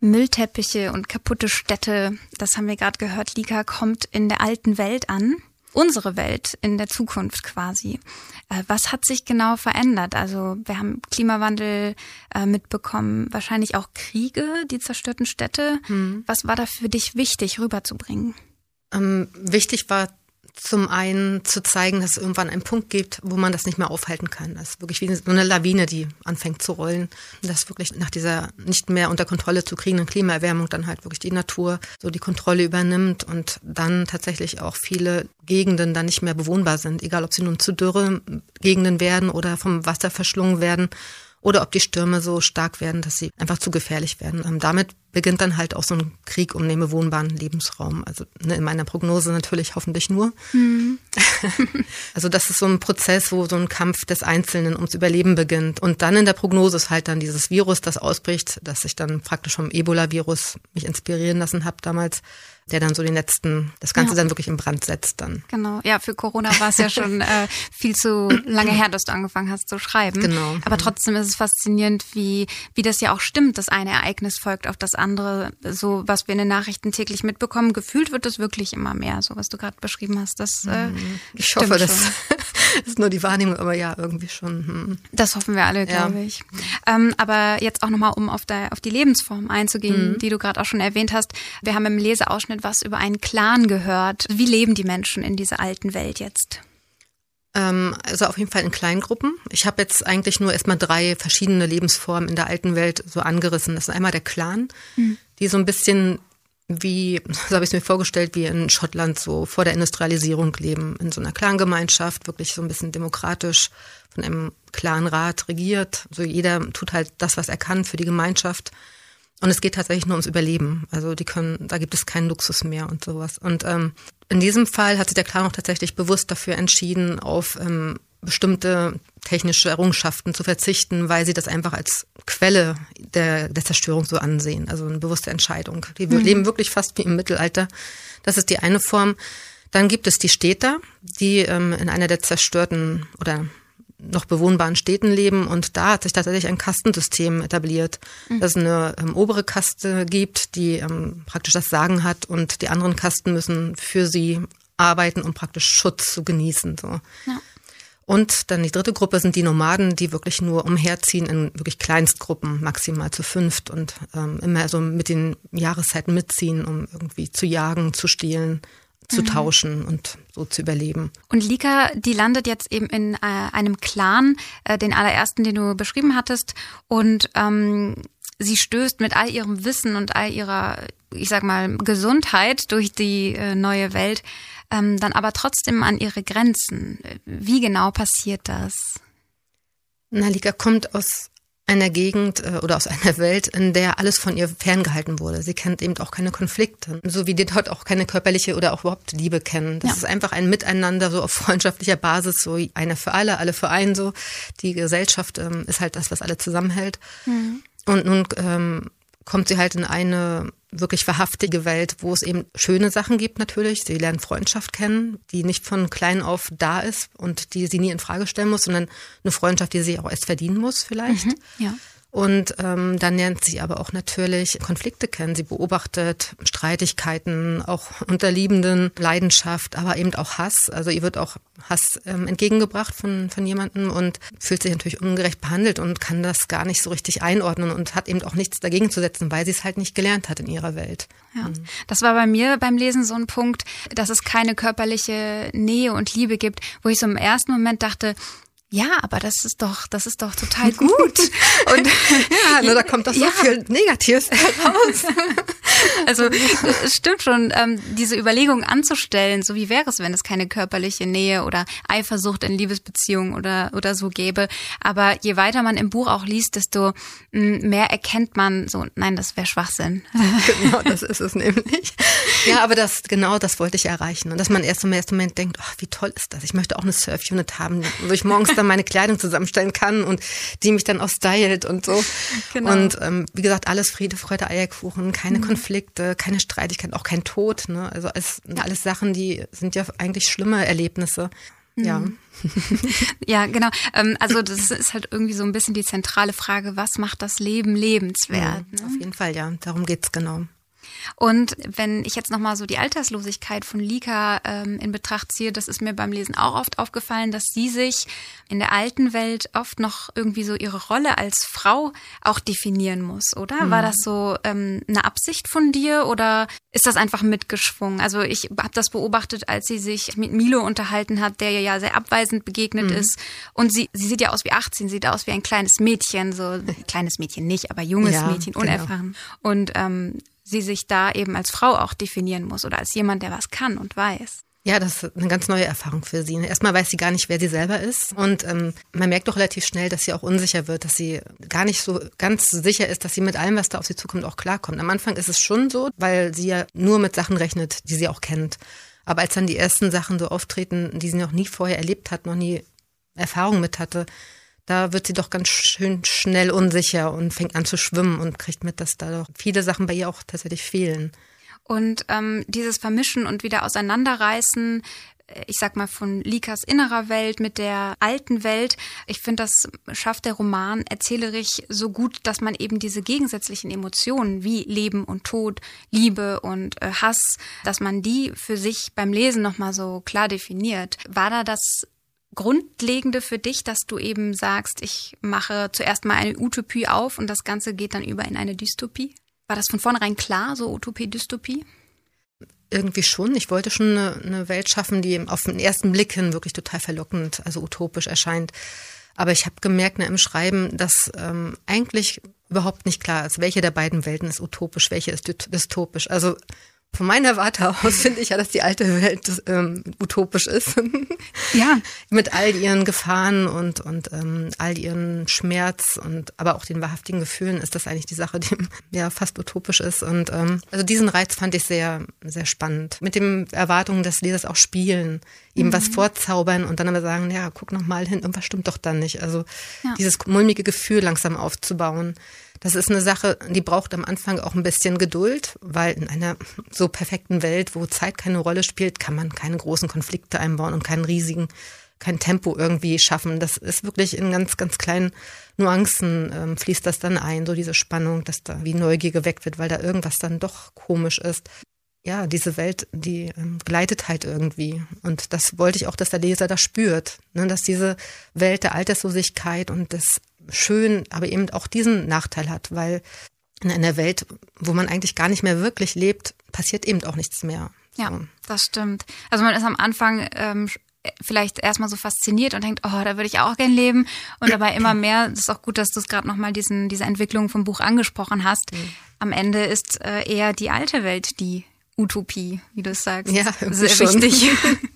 Müllteppiche und kaputte Städte, das haben wir gerade gehört, Lika kommt in der alten Welt an unsere Welt in der Zukunft quasi. Äh, was hat sich genau verändert? Also wir haben Klimawandel äh, mitbekommen, wahrscheinlich auch Kriege, die zerstörten Städte. Hm. Was war da für dich wichtig rüberzubringen? Ähm, wichtig war zum einen zu zeigen, dass es irgendwann einen Punkt gibt, wo man das nicht mehr aufhalten kann. Das ist wirklich wie so eine Lawine, die anfängt zu rollen. Dass wirklich nach dieser nicht mehr unter Kontrolle zu kriegenden Klimaerwärmung dann halt wirklich die Natur so die Kontrolle übernimmt und dann tatsächlich auch viele Gegenden dann nicht mehr bewohnbar sind, egal ob sie nun zu Dürre Gegenden werden oder vom Wasser verschlungen werden oder ob die Stürme so stark werden, dass sie einfach zu gefährlich werden. Ähm, damit beginnt dann halt auch so ein Krieg um den bewohnbaren Lebensraum. Also ne, in meiner Prognose natürlich hoffentlich nur. Mhm. also das ist so ein Prozess, wo so ein Kampf des Einzelnen ums Überleben beginnt. Und dann in der Prognose ist halt dann dieses Virus, das ausbricht, das ich dann praktisch vom Ebola-Virus mich inspirieren lassen habe damals der dann so den letzten, das Ganze ja. dann wirklich in Brand setzt dann. Genau, ja, für Corona war es ja schon äh, viel zu lange her, dass du angefangen hast zu schreiben. Genau. Aber trotzdem ist es faszinierend, wie, wie das ja auch stimmt, dass ein Ereignis folgt auf das andere, so was wir in den Nachrichten täglich mitbekommen. Gefühlt wird es wirklich immer mehr, so was du gerade beschrieben hast. Das, äh, mhm. ich hoffe, das ist nur die Wahrnehmung, aber ja, irgendwie schon. Hm. Das hoffen wir alle, glaube ja. ich. Ähm, aber jetzt auch nochmal, um auf, der, auf die Lebensform einzugehen, mhm. die du gerade auch schon erwähnt hast. Wir haben im Leseausschnitt Ausschnitt was über einen Clan gehört. Wie leben die Menschen in dieser alten Welt jetzt? Ähm, also auf jeden Fall in Kleingruppen. Ich habe jetzt eigentlich nur erstmal drei verschiedene Lebensformen in der alten Welt so angerissen. Das ist einmal der Clan, mhm. die so ein bisschen wie, so habe ich es mir vorgestellt, wie in Schottland so vor der Industrialisierung leben, in so einer Clangemeinschaft, wirklich so ein bisschen demokratisch von einem Clanrat regiert. So jeder tut halt das, was er kann für die Gemeinschaft. Und es geht tatsächlich nur ums Überleben. Also die können, da gibt es keinen Luxus mehr und sowas. Und ähm, in diesem Fall hat sich der Clan auch tatsächlich bewusst dafür entschieden, auf ähm, bestimmte technische Errungenschaften zu verzichten, weil sie das einfach als Quelle der, der Zerstörung so ansehen. Also eine bewusste Entscheidung. Die mhm. leben wirklich fast wie im Mittelalter. Das ist die eine Form. Dann gibt es die Städter, die ähm, in einer der zerstörten oder noch bewohnbaren Städten leben und da hat sich tatsächlich ein Kastensystem etabliert, mhm. dass es eine ähm, obere Kaste gibt, die ähm, praktisch das Sagen hat und die anderen Kasten müssen für sie arbeiten, um praktisch Schutz zu genießen. So. Ja. Und dann die dritte Gruppe sind die Nomaden, die wirklich nur umherziehen in wirklich Kleinstgruppen, maximal zu fünft und ähm, immer so mit den Jahreszeiten mitziehen, um irgendwie zu jagen, zu stehlen, zu mhm. tauschen und so zu überleben. Und Lika, die landet jetzt eben in äh, einem Clan, äh, den allerersten, den du beschrieben hattest, und ähm, sie stößt mit all ihrem Wissen und all ihrer, ich sag mal, Gesundheit durch die äh, neue Welt, ähm, dann aber trotzdem an ihre Grenzen. Wie genau passiert das? Na, Lika kommt aus einer Gegend äh, oder aus einer Welt, in der alles von ihr ferngehalten wurde. Sie kennt eben auch keine Konflikte, so wie die dort auch keine körperliche oder auch überhaupt Liebe kennen. Das ja. ist einfach ein Miteinander so auf freundschaftlicher Basis, so einer für alle, alle für einen so. Die Gesellschaft ähm, ist halt das, was alle zusammenhält. Mhm. Und nun ähm, kommt sie halt in eine wirklich verhaftige Welt, wo es eben schöne Sachen gibt natürlich. Sie lernen Freundschaft kennen, die nicht von klein auf da ist und die sie nie in Frage stellen muss, sondern eine Freundschaft, die sie auch erst verdienen muss vielleicht. Mhm, ja. Und ähm, dann lernt sie aber auch natürlich Konflikte kennen. Sie beobachtet Streitigkeiten, auch unter Liebenden, Leidenschaft, aber eben auch Hass. Also ihr wird auch Hass ähm, entgegengebracht von, von jemandem und fühlt sich natürlich ungerecht behandelt und kann das gar nicht so richtig einordnen und hat eben auch nichts dagegen zu setzen, weil sie es halt nicht gelernt hat in ihrer Welt. Ja. Mhm. Das war bei mir beim Lesen so ein Punkt, dass es keine körperliche Nähe und Liebe gibt, wo ich so im ersten Moment dachte, ja, aber das ist doch, das ist doch total gut. Und ja, nur da kommt doch so ja. viel Negatives heraus. Also es stimmt schon, ähm, diese Überlegung anzustellen, so wie wäre es, wenn es keine körperliche Nähe oder Eifersucht in Liebesbeziehungen oder, oder so gäbe. Aber je weiter man im Buch auch liest, desto mm, mehr erkennt man so, nein, das wäre Schwachsinn. Genau, das ist es nämlich. Ja, aber das, genau das wollte ich erreichen. Und dass man erst im ersten Moment denkt, oh, wie toll ist das? Ich möchte auch eine Surf-Unit haben, wo ich morgens dann meine Kleidung zusammenstellen kann und die mich dann auch stylt und so. Genau. Und ähm, wie gesagt, alles Friede, Freude, Eierkuchen, keine mhm. Konflikte, keine Streitigkeit, auch kein Tod. Ne? Also alles, alles Sachen, die sind ja eigentlich schlimme Erlebnisse. Ja. Mhm. ja, genau. Ähm, also das ist halt irgendwie so ein bisschen die zentrale Frage, was macht das Leben lebenswert? Ja, ne? Auf jeden Fall, ja. Darum geht's genau. Und wenn ich jetzt nochmal so die Alterslosigkeit von Lika ähm, in Betracht ziehe, das ist mir beim Lesen auch oft aufgefallen, dass sie sich in der alten Welt oft noch irgendwie so ihre Rolle als Frau auch definieren muss, oder? Mhm. War das so ähm, eine Absicht von dir oder ist das einfach mitgeschwungen? Also ich habe das beobachtet, als sie sich mit Milo unterhalten hat, der ja sehr abweisend begegnet mhm. ist. Und sie, sie sieht ja aus wie 18, sieht aus wie ein kleines Mädchen, so kleines Mädchen nicht, aber junges ja, Mädchen, genau. unerfahren. Genau. Und ähm, sie sich da eben als Frau auch definieren muss oder als jemand, der was kann und weiß. Ja, das ist eine ganz neue Erfahrung für sie. Erstmal weiß sie gar nicht, wer sie selber ist. Und ähm, man merkt doch relativ schnell, dass sie auch unsicher wird, dass sie gar nicht so ganz sicher ist, dass sie mit allem, was da auf sie zukommt, auch klarkommt. Am Anfang ist es schon so, weil sie ja nur mit Sachen rechnet, die sie auch kennt. Aber als dann die ersten Sachen so auftreten, die sie noch nie vorher erlebt hat, noch nie Erfahrung mit hatte, da wird sie doch ganz schön schnell unsicher und fängt an zu schwimmen und kriegt mit, dass da doch viele Sachen bei ihr auch tatsächlich fehlen. Und ähm, dieses Vermischen und wieder auseinanderreißen, äh, ich sag mal, von Likas innerer Welt mit der alten Welt. Ich finde, das schafft der Roman erzählerisch so gut, dass man eben diese gegensätzlichen Emotionen wie Leben und Tod, Liebe und äh, Hass, dass man die für sich beim Lesen nochmal so klar definiert. War da das Grundlegende für dich, dass du eben sagst, ich mache zuerst mal eine Utopie auf und das Ganze geht dann über in eine Dystopie? War das von vornherein klar, so Utopie, Dystopie? Irgendwie schon. Ich wollte schon eine, eine Welt schaffen, die auf den ersten Blick hin wirklich total verlockend, also utopisch erscheint. Aber ich habe gemerkt ne, im Schreiben, dass ähm, eigentlich überhaupt nicht klar ist, welche der beiden Welten ist utopisch, welche ist dystopisch. Also von meiner Warte aus finde ich ja, dass die alte Welt ähm, utopisch ist. ja. Mit all ihren Gefahren und, und ähm, all ihren Schmerz und aber auch den wahrhaftigen Gefühlen ist das eigentlich die Sache, die ja fast utopisch ist. Und ähm, also diesen Reiz fand ich sehr, sehr spannend. Mit dem Erwartungen des Lesers auch spielen, ihm mhm. was vorzaubern und dann aber sagen, ja, guck noch mal hin, irgendwas stimmt doch dann nicht. Also ja. dieses mulmige Gefühl langsam aufzubauen. Das ist eine Sache, die braucht am Anfang auch ein bisschen Geduld, weil in einer so perfekten Welt, wo Zeit keine Rolle spielt, kann man keine großen Konflikte einbauen und keinen riesigen, kein Tempo irgendwie schaffen. Das ist wirklich in ganz, ganz kleinen Nuancen ähm, fließt das dann ein, so diese Spannung, dass da wie Neugier geweckt wird, weil da irgendwas dann doch komisch ist ja, diese Welt, die ähm, gleitet halt irgendwie. Und das wollte ich auch, dass der Leser das spürt, ne? dass diese Welt der Alterslosigkeit und des Schön, aber eben auch diesen Nachteil hat, weil in einer Welt, wo man eigentlich gar nicht mehr wirklich lebt, passiert eben auch nichts mehr. So. Ja, das stimmt. Also man ist am Anfang ähm, vielleicht erstmal so fasziniert und denkt, oh, da würde ich auch gern leben. Und dabei immer mehr, das ist auch gut, dass du es gerade nochmal diesen, diese Entwicklung vom Buch angesprochen hast. Mhm. Am Ende ist äh, eher die alte Welt die Utopie, wie du es sagst. Ja, sehr schon. wichtig.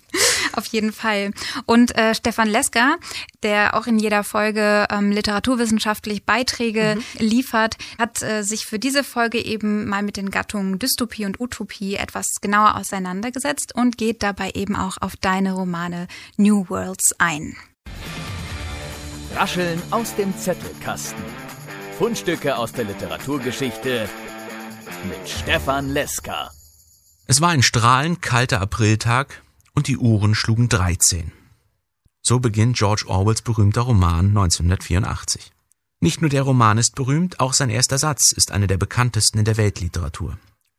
Auf jeden Fall. Und äh, Stefan Lesker, der auch in jeder Folge ähm, literaturwissenschaftlich Beiträge mhm. liefert, hat äh, sich für diese Folge eben mal mit den Gattungen Dystopie und Utopie etwas genauer auseinandergesetzt und geht dabei eben auch auf deine Romane New Worlds ein. Rascheln aus dem Zettelkasten. Fundstücke aus der Literaturgeschichte mit Stefan Lesker. Es war ein strahlend kalter Apriltag und die Uhren schlugen 13. So beginnt George Orwells berühmter Roman 1984. Nicht nur der Roman ist berühmt, auch sein erster Satz ist einer der bekanntesten in der Weltliteratur.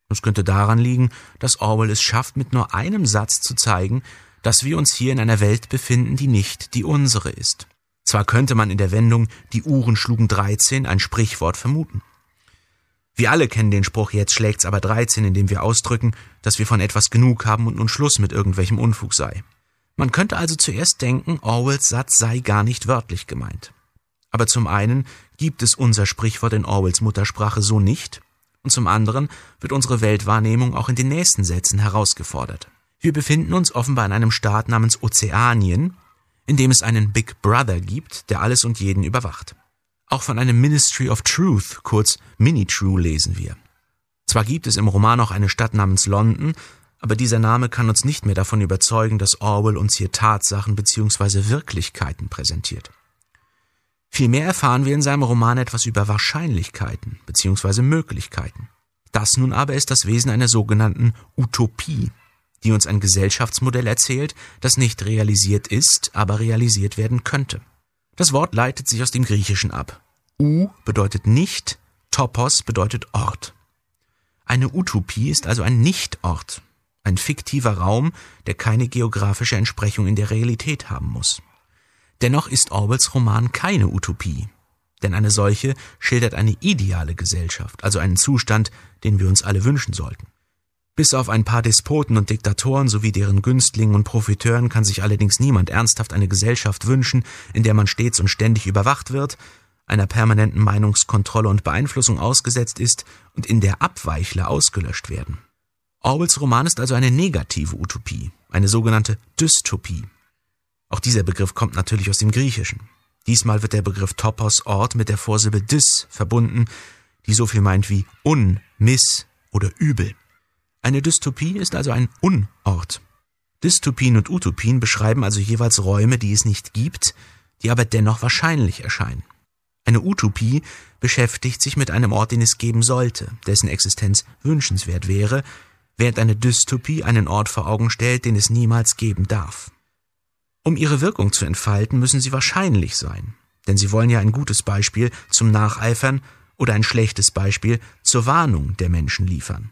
Es könnte daran liegen, dass Orwell es schafft, mit nur einem Satz zu zeigen, dass wir uns hier in einer Welt befinden, die nicht die unsere ist. Zwar könnte man in der Wendung die Uhren schlugen 13 ein Sprichwort vermuten. Wir alle kennen den Spruch, jetzt schlägt's aber 13, in dem wir ausdrücken, dass wir von etwas genug haben und nun Schluss mit irgendwelchem Unfug sei. Man könnte also zuerst denken, Orwells Satz sei gar nicht wörtlich gemeint. Aber zum einen gibt es unser Sprichwort in Orwells Muttersprache so nicht, und zum anderen wird unsere Weltwahrnehmung auch in den nächsten Sätzen herausgefordert. Wir befinden uns offenbar in einem Staat namens Ozeanien, in dem es einen Big Brother gibt, der alles und jeden überwacht. Auch von einem Ministry of Truth, kurz Mini-True, lesen wir. Zwar gibt es im Roman auch eine Stadt namens London, aber dieser Name kann uns nicht mehr davon überzeugen, dass Orwell uns hier Tatsachen bzw. Wirklichkeiten präsentiert. Vielmehr erfahren wir in seinem Roman etwas über Wahrscheinlichkeiten bzw. Möglichkeiten. Das nun aber ist das Wesen einer sogenannten Utopie, die uns ein Gesellschaftsmodell erzählt, das nicht realisiert ist, aber realisiert werden könnte. Das Wort leitet sich aus dem Griechischen ab. U bedeutet nicht, Topos bedeutet Ort. Eine Utopie ist also ein Nichtort, ein fiktiver Raum, der keine geografische Entsprechung in der Realität haben muss. Dennoch ist Orwells Roman keine Utopie, denn eine solche schildert eine ideale Gesellschaft, also einen Zustand, den wir uns alle wünschen sollten. Bis auf ein paar Despoten und Diktatoren sowie deren Günstlingen und Profiteuren kann sich allerdings niemand ernsthaft eine Gesellschaft wünschen, in der man stets und ständig überwacht wird, einer permanenten Meinungskontrolle und Beeinflussung ausgesetzt ist und in der Abweichler ausgelöscht werden. Orwells Roman ist also eine negative Utopie, eine sogenannte Dystopie. Auch dieser Begriff kommt natürlich aus dem Griechischen. Diesmal wird der Begriff Topos Ort mit der Vorsilbe dis verbunden, die so viel meint wie un, miss oder übel. Eine Dystopie ist also ein Unort. Dystopien und Utopien beschreiben also jeweils Räume, die es nicht gibt, die aber dennoch wahrscheinlich erscheinen. Eine Utopie beschäftigt sich mit einem Ort, den es geben sollte, dessen Existenz wünschenswert wäre, während eine Dystopie einen Ort vor Augen stellt, den es niemals geben darf. Um ihre Wirkung zu entfalten, müssen sie wahrscheinlich sein, denn sie wollen ja ein gutes Beispiel zum Nacheifern oder ein schlechtes Beispiel zur Warnung der Menschen liefern.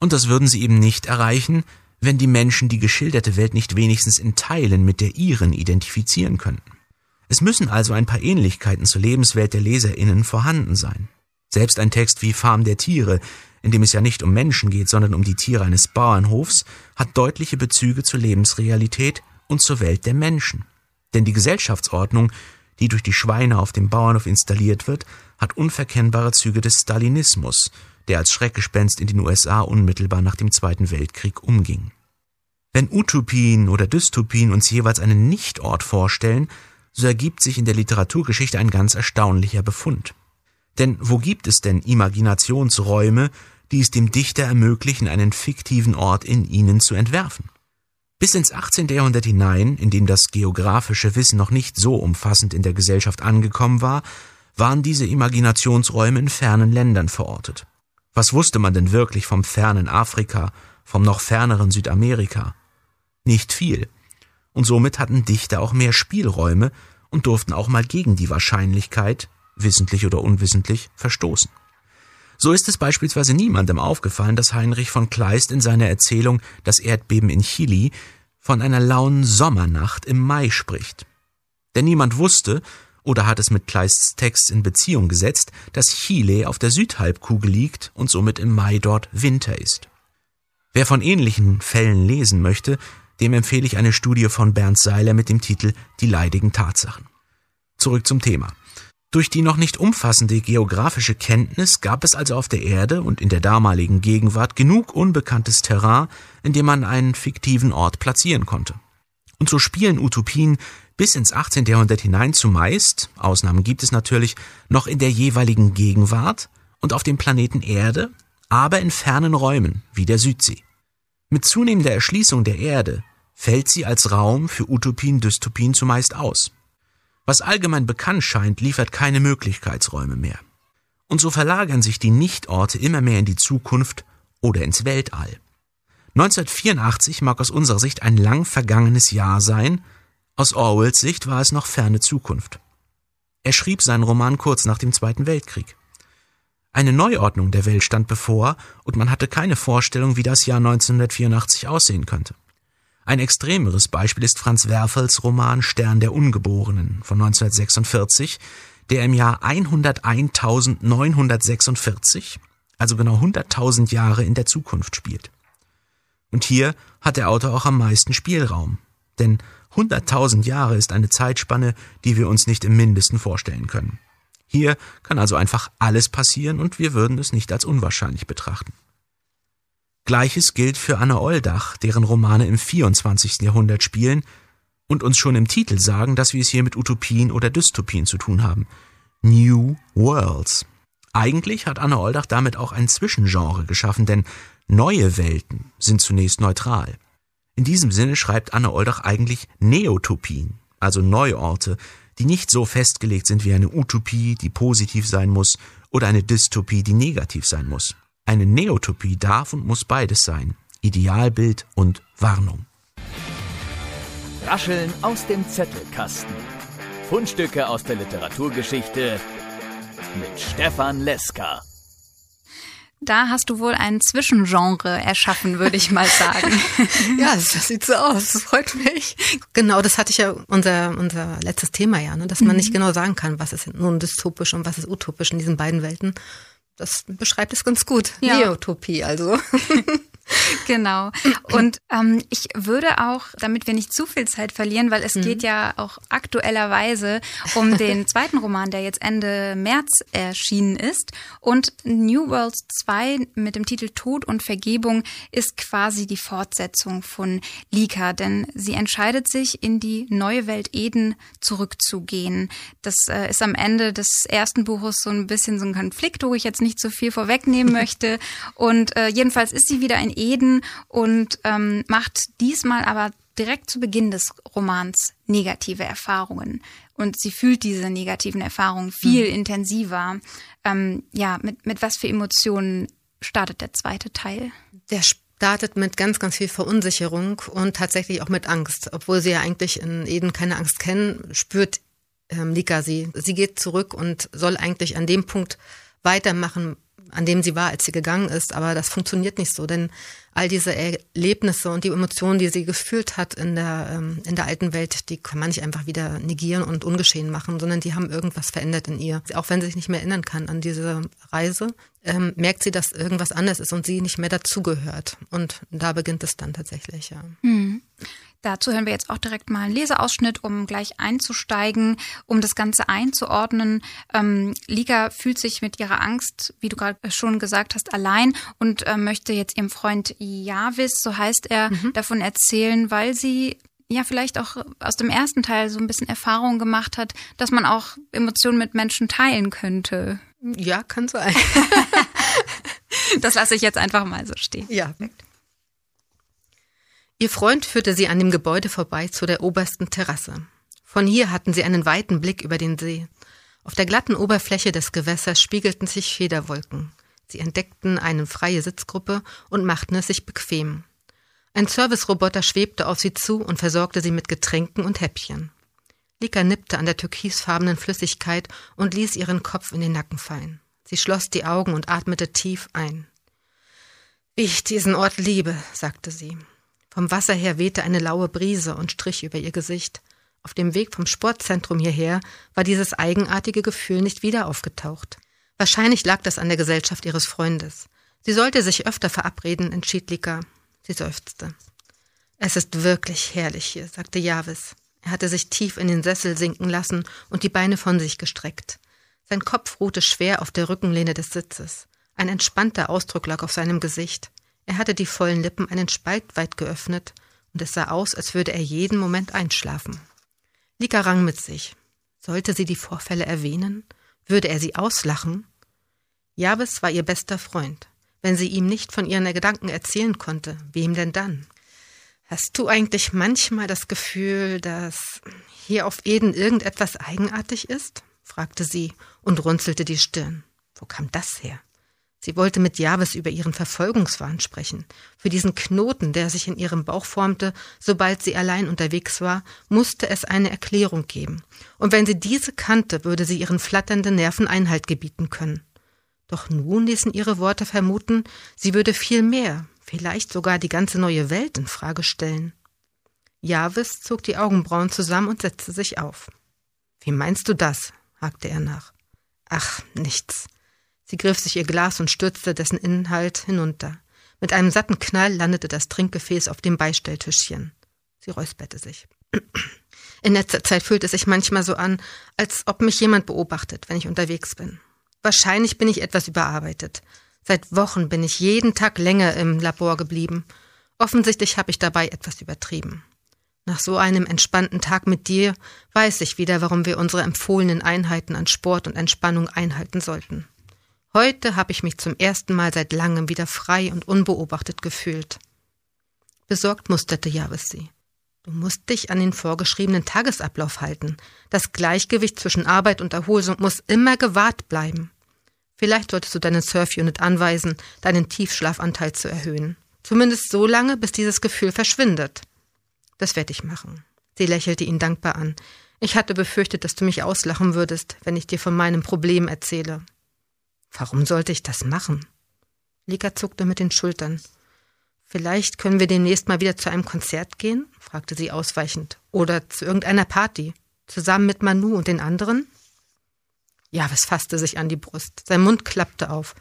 Und das würden sie eben nicht erreichen, wenn die Menschen die geschilderte Welt nicht wenigstens in Teilen mit der ihren identifizieren könnten. Es müssen also ein paar Ähnlichkeiten zur Lebenswelt der Leserinnen vorhanden sein. Selbst ein Text wie Farm der Tiere, in dem es ja nicht um Menschen geht, sondern um die Tiere eines Bauernhofs, hat deutliche Bezüge zur Lebensrealität und zur Welt der Menschen. Denn die Gesellschaftsordnung, die durch die Schweine auf dem Bauernhof installiert wird, hat unverkennbare Züge des Stalinismus, der als Schreckgespenst in den USA unmittelbar nach dem Zweiten Weltkrieg umging. Wenn Utopien oder Dystopien uns jeweils einen Nichtort vorstellen, so ergibt sich in der Literaturgeschichte ein ganz erstaunlicher Befund. Denn wo gibt es denn Imaginationsräume, die es dem Dichter ermöglichen, einen fiktiven Ort in ihnen zu entwerfen? Bis ins 18. Jahrhundert hinein, in dem das geografische Wissen noch nicht so umfassend in der Gesellschaft angekommen war, waren diese Imaginationsräume in fernen Ländern verortet. Was wusste man denn wirklich vom fernen Afrika, vom noch ferneren Südamerika? Nicht viel. Und somit hatten Dichter auch mehr Spielräume und durften auch mal gegen die Wahrscheinlichkeit, wissentlich oder unwissentlich, verstoßen. So ist es beispielsweise niemandem aufgefallen, dass Heinrich von Kleist in seiner Erzählung Das Erdbeben in Chili von einer lauen Sommernacht im Mai spricht. Denn niemand wusste, oder hat es mit Kleists Text in Beziehung gesetzt, dass Chile auf der Südhalbkugel liegt und somit im Mai dort Winter ist. Wer von ähnlichen Fällen lesen möchte, dem empfehle ich eine Studie von Bernd Seiler mit dem Titel Die leidigen Tatsachen. Zurück zum Thema. Durch die noch nicht umfassende geografische Kenntnis gab es also auf der Erde und in der damaligen Gegenwart genug unbekanntes Terrain, in dem man einen fiktiven Ort platzieren konnte. Und so spielen Utopien bis ins 18. Jahrhundert hinein zumeist, Ausnahmen gibt es natürlich, noch in der jeweiligen Gegenwart und auf dem Planeten Erde, aber in fernen Räumen wie der Südsee. Mit zunehmender Erschließung der Erde fällt sie als Raum für Utopien, Dystopien zumeist aus. Was allgemein bekannt scheint, liefert keine Möglichkeitsräume mehr. Und so verlagern sich die Nichtorte immer mehr in die Zukunft oder ins Weltall. 1984 mag aus unserer Sicht ein lang vergangenes Jahr sein, aus Orwells Sicht war es noch ferne Zukunft. Er schrieb seinen Roman kurz nach dem Zweiten Weltkrieg. Eine Neuordnung der Welt stand bevor und man hatte keine Vorstellung, wie das Jahr 1984 aussehen könnte. Ein extremeres Beispiel ist Franz Werfels Roman Stern der Ungeborenen von 1946, der im Jahr 101.946, also genau 100.000 Jahre in der Zukunft spielt. Und hier hat der Autor auch am meisten Spielraum, denn 100.000 Jahre ist eine Zeitspanne, die wir uns nicht im mindesten vorstellen können. Hier kann also einfach alles passieren und wir würden es nicht als unwahrscheinlich betrachten. Gleiches gilt für Anne Oldach, deren Romane im 24. Jahrhundert spielen und uns schon im Titel sagen, dass wir es hier mit Utopien oder Dystopien zu tun haben. New Worlds. Eigentlich hat Anne Oldach damit auch ein Zwischengenre geschaffen, denn neue Welten sind zunächst neutral. In diesem Sinne schreibt Anne Oldach eigentlich Neotopien, also Neuorte, die nicht so festgelegt sind wie eine Utopie, die positiv sein muss, oder eine Dystopie, die negativ sein muss. Eine Neotopie darf und muss beides sein. Idealbild und Warnung. Rascheln aus dem Zettelkasten. Fundstücke aus der Literaturgeschichte mit Stefan Leska. Da hast du wohl ein Zwischengenre erschaffen, würde ich mal sagen. ja, das, sieht so aus. Das freut mich. Genau, das hatte ich ja unser, unser letztes Thema ja, ne? dass man mhm. nicht genau sagen kann, was ist nun dystopisch und was ist utopisch in diesen beiden Welten das beschreibt es ganz gut. Ja. Neotopie also. genau. Und ähm, ich würde auch, damit wir nicht zu viel Zeit verlieren, weil es mhm. geht ja auch aktuellerweise um den zweiten Roman, der jetzt Ende März erschienen ist. Und New World 2 mit dem Titel Tod und Vergebung ist quasi die Fortsetzung von Lika, denn sie entscheidet sich, in die neue Welt Eden zurückzugehen. Das äh, ist am Ende des ersten Buches so ein bisschen so ein Konflikt, wo ich jetzt nicht so viel vorwegnehmen möchte. Und äh, jedenfalls ist sie wieder in Eden und ähm, macht diesmal aber direkt zu Beginn des Romans negative Erfahrungen. Und sie fühlt diese negativen Erfahrungen viel mhm. intensiver. Ähm, ja, mit, mit was für Emotionen startet der zweite Teil? Der startet mit ganz, ganz viel Verunsicherung und tatsächlich auch mit Angst. Obwohl sie ja eigentlich in Eden keine Angst kennen, spürt ähm, Lika sie. Sie geht zurück und soll eigentlich an dem Punkt weitermachen, an dem sie war, als sie gegangen ist. Aber das funktioniert nicht so, denn all diese Erlebnisse und die Emotionen, die sie gefühlt hat in der, ähm, in der alten Welt, die kann man nicht einfach wieder negieren und ungeschehen machen, sondern die haben irgendwas verändert in ihr. Auch wenn sie sich nicht mehr erinnern kann an diese Reise, ähm, merkt sie, dass irgendwas anders ist und sie nicht mehr dazugehört. Und da beginnt es dann tatsächlich, ja. Mhm. Dazu hören wir jetzt auch direkt mal einen Leseausschnitt, um gleich einzusteigen, um das Ganze einzuordnen. Ähm, Lika fühlt sich mit ihrer Angst, wie du gerade schon gesagt hast, allein und äh, möchte jetzt ihrem Freund Javis, so heißt er, mhm. davon erzählen, weil sie ja vielleicht auch aus dem ersten Teil so ein bisschen Erfahrung gemacht hat, dass man auch Emotionen mit Menschen teilen könnte. Ja, kann sein. das lasse ich jetzt einfach mal so stehen. Ja. Ihr Freund führte sie an dem Gebäude vorbei zu der obersten Terrasse. Von hier hatten sie einen weiten Blick über den See. Auf der glatten Oberfläche des Gewässers spiegelten sich Federwolken. Sie entdeckten eine freie Sitzgruppe und machten es sich bequem. Ein Serviceroboter schwebte auf sie zu und versorgte sie mit Getränken und Häppchen. Lika nippte an der türkisfarbenen Flüssigkeit und ließ ihren Kopf in den Nacken fallen. Sie schloss die Augen und atmete tief ein. Wie ich diesen Ort liebe, sagte sie. Vom Wasser her wehte eine laue Brise und strich über ihr Gesicht. Auf dem Weg vom Sportzentrum hierher war dieses eigenartige Gefühl nicht wieder aufgetaucht. Wahrscheinlich lag das an der Gesellschaft ihres Freundes. Sie sollte sich öfter verabreden, entschied Lika. Sie seufzte. Es ist wirklich herrlich hier, sagte Javis. Er hatte sich tief in den Sessel sinken lassen und die Beine von sich gestreckt. Sein Kopf ruhte schwer auf der Rückenlehne des Sitzes. Ein entspannter Ausdruck lag auf seinem Gesicht. Er hatte die vollen Lippen einen Spalt weit geöffnet, und es sah aus, als würde er jeden Moment einschlafen. Lika rang mit sich. Sollte sie die Vorfälle erwähnen? Würde er sie auslachen? Jabes war ihr bester Freund. Wenn sie ihm nicht von ihren Gedanken erzählen konnte, wem denn dann? Hast du eigentlich manchmal das Gefühl, dass hier auf Eden irgendetwas eigenartig ist? fragte sie und runzelte die Stirn. Wo kam das her? Sie wollte mit Javis über ihren Verfolgungswahn sprechen. Für diesen Knoten, der sich in ihrem Bauch formte, sobald sie allein unterwegs war, musste es eine Erklärung geben. Und wenn sie diese kannte, würde sie ihren flatternden Nerven Einhalt gebieten können. Doch nun ließen ihre Worte vermuten, sie würde viel mehr, vielleicht sogar die ganze neue Welt in Frage stellen. Javis zog die Augenbrauen zusammen und setzte sich auf. Wie meinst du das? hakte er nach. Ach, nichts. Sie griff sich ihr Glas und stürzte dessen Inhalt hinunter. Mit einem satten Knall landete das Trinkgefäß auf dem Beistelltischchen. Sie räusperte sich. In letzter Zeit fühlt es sich manchmal so an, als ob mich jemand beobachtet, wenn ich unterwegs bin. Wahrscheinlich bin ich etwas überarbeitet. Seit Wochen bin ich jeden Tag länger im Labor geblieben. Offensichtlich habe ich dabei etwas übertrieben. Nach so einem entspannten Tag mit dir weiß ich wieder, warum wir unsere empfohlenen Einheiten an Sport und Entspannung einhalten sollten. Heute habe ich mich zum ersten Mal seit langem wieder frei und unbeobachtet gefühlt. Besorgt musterte Javis sie. Du musst dich an den vorgeschriebenen Tagesablauf halten. Das Gleichgewicht zwischen Arbeit und Erholung muss immer gewahrt bleiben. Vielleicht solltest du deinen Surf-Unit anweisen, deinen Tiefschlafanteil zu erhöhen. Zumindest so lange, bis dieses Gefühl verschwindet. Das werde ich machen. Sie lächelte ihn dankbar an. Ich hatte befürchtet, dass du mich auslachen würdest, wenn ich dir von meinem Problem erzähle. Warum sollte ich das machen? Lika zuckte mit den Schultern. Vielleicht können wir demnächst mal wieder zu einem Konzert gehen? fragte sie ausweichend. Oder zu irgendeiner Party? Zusammen mit Manu und den anderen? Javis fasste sich an die Brust. Sein Mund klappte auf.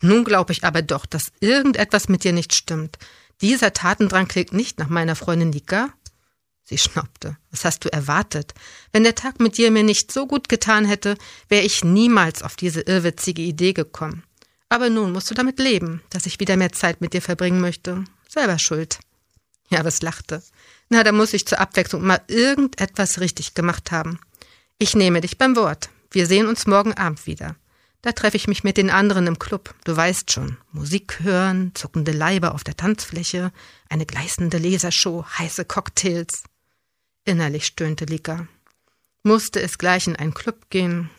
Nun glaube ich aber doch, dass irgendetwas mit dir nicht stimmt. Dieser Tatendrang klingt nicht nach meiner Freundin Lika. Sie schnaubte. Was hast du erwartet? Wenn der Tag mit dir mir nicht so gut getan hätte, wäre ich niemals auf diese irrwitzige Idee gekommen. Aber nun musst du damit leben, dass ich wieder mehr Zeit mit dir verbringen möchte. Selber schuld. Ja, was lachte. Na, da muss ich zur Abwechslung mal irgendetwas richtig gemacht haben. Ich nehme dich beim Wort. Wir sehen uns morgen Abend wieder. Da treffe ich mich mit den anderen im Club. Du weißt schon. Musik hören, zuckende Leiber auf der Tanzfläche, eine gleißende Lasershow, heiße Cocktails. Innerlich stöhnte Lika. Musste es gleich in einen Club gehen?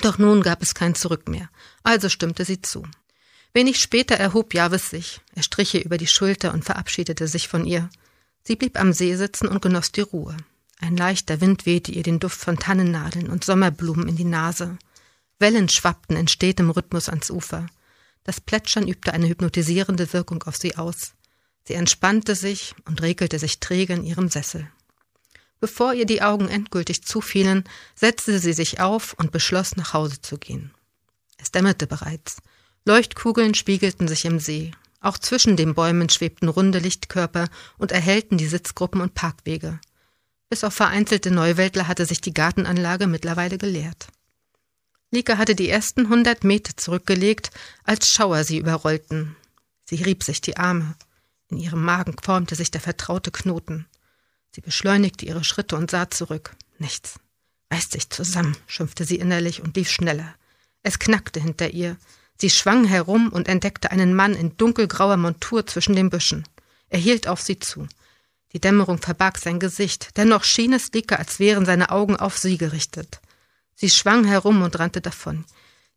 Doch nun gab es kein Zurück mehr, also stimmte sie zu. Wenig später erhob Javis sich. Er strich ihr über die Schulter und verabschiedete sich von ihr. Sie blieb am See sitzen und genoss die Ruhe. Ein leichter Wind wehte ihr den Duft von Tannennadeln und Sommerblumen in die Nase. Wellen schwappten in stetem Rhythmus ans Ufer. Das Plätschern übte eine hypnotisierende Wirkung auf sie aus. Sie entspannte sich und regelte sich träge in ihrem Sessel. Bevor ihr die Augen endgültig zufielen, setzte sie sich auf und beschloss, nach Hause zu gehen. Es dämmerte bereits. Leuchtkugeln spiegelten sich im See. Auch zwischen den Bäumen schwebten runde Lichtkörper und erhellten die Sitzgruppen und Parkwege. Bis auf vereinzelte Neuweltler hatte sich die Gartenanlage mittlerweile geleert. Lika hatte die ersten hundert Meter zurückgelegt, als Schauer sie überrollten. Sie rieb sich die Arme. In ihrem Magen formte sich der vertraute Knoten. Sie beschleunigte ihre Schritte und sah zurück. Nichts. Reiß dich zusammen, schimpfte sie innerlich und lief schneller. Es knackte hinter ihr. Sie schwang herum und entdeckte einen Mann in dunkelgrauer Montur zwischen den Büschen. Er hielt auf sie zu. Die Dämmerung verbarg sein Gesicht, dennoch schien es Lika, als wären seine Augen auf sie gerichtet. Sie schwang herum und rannte davon.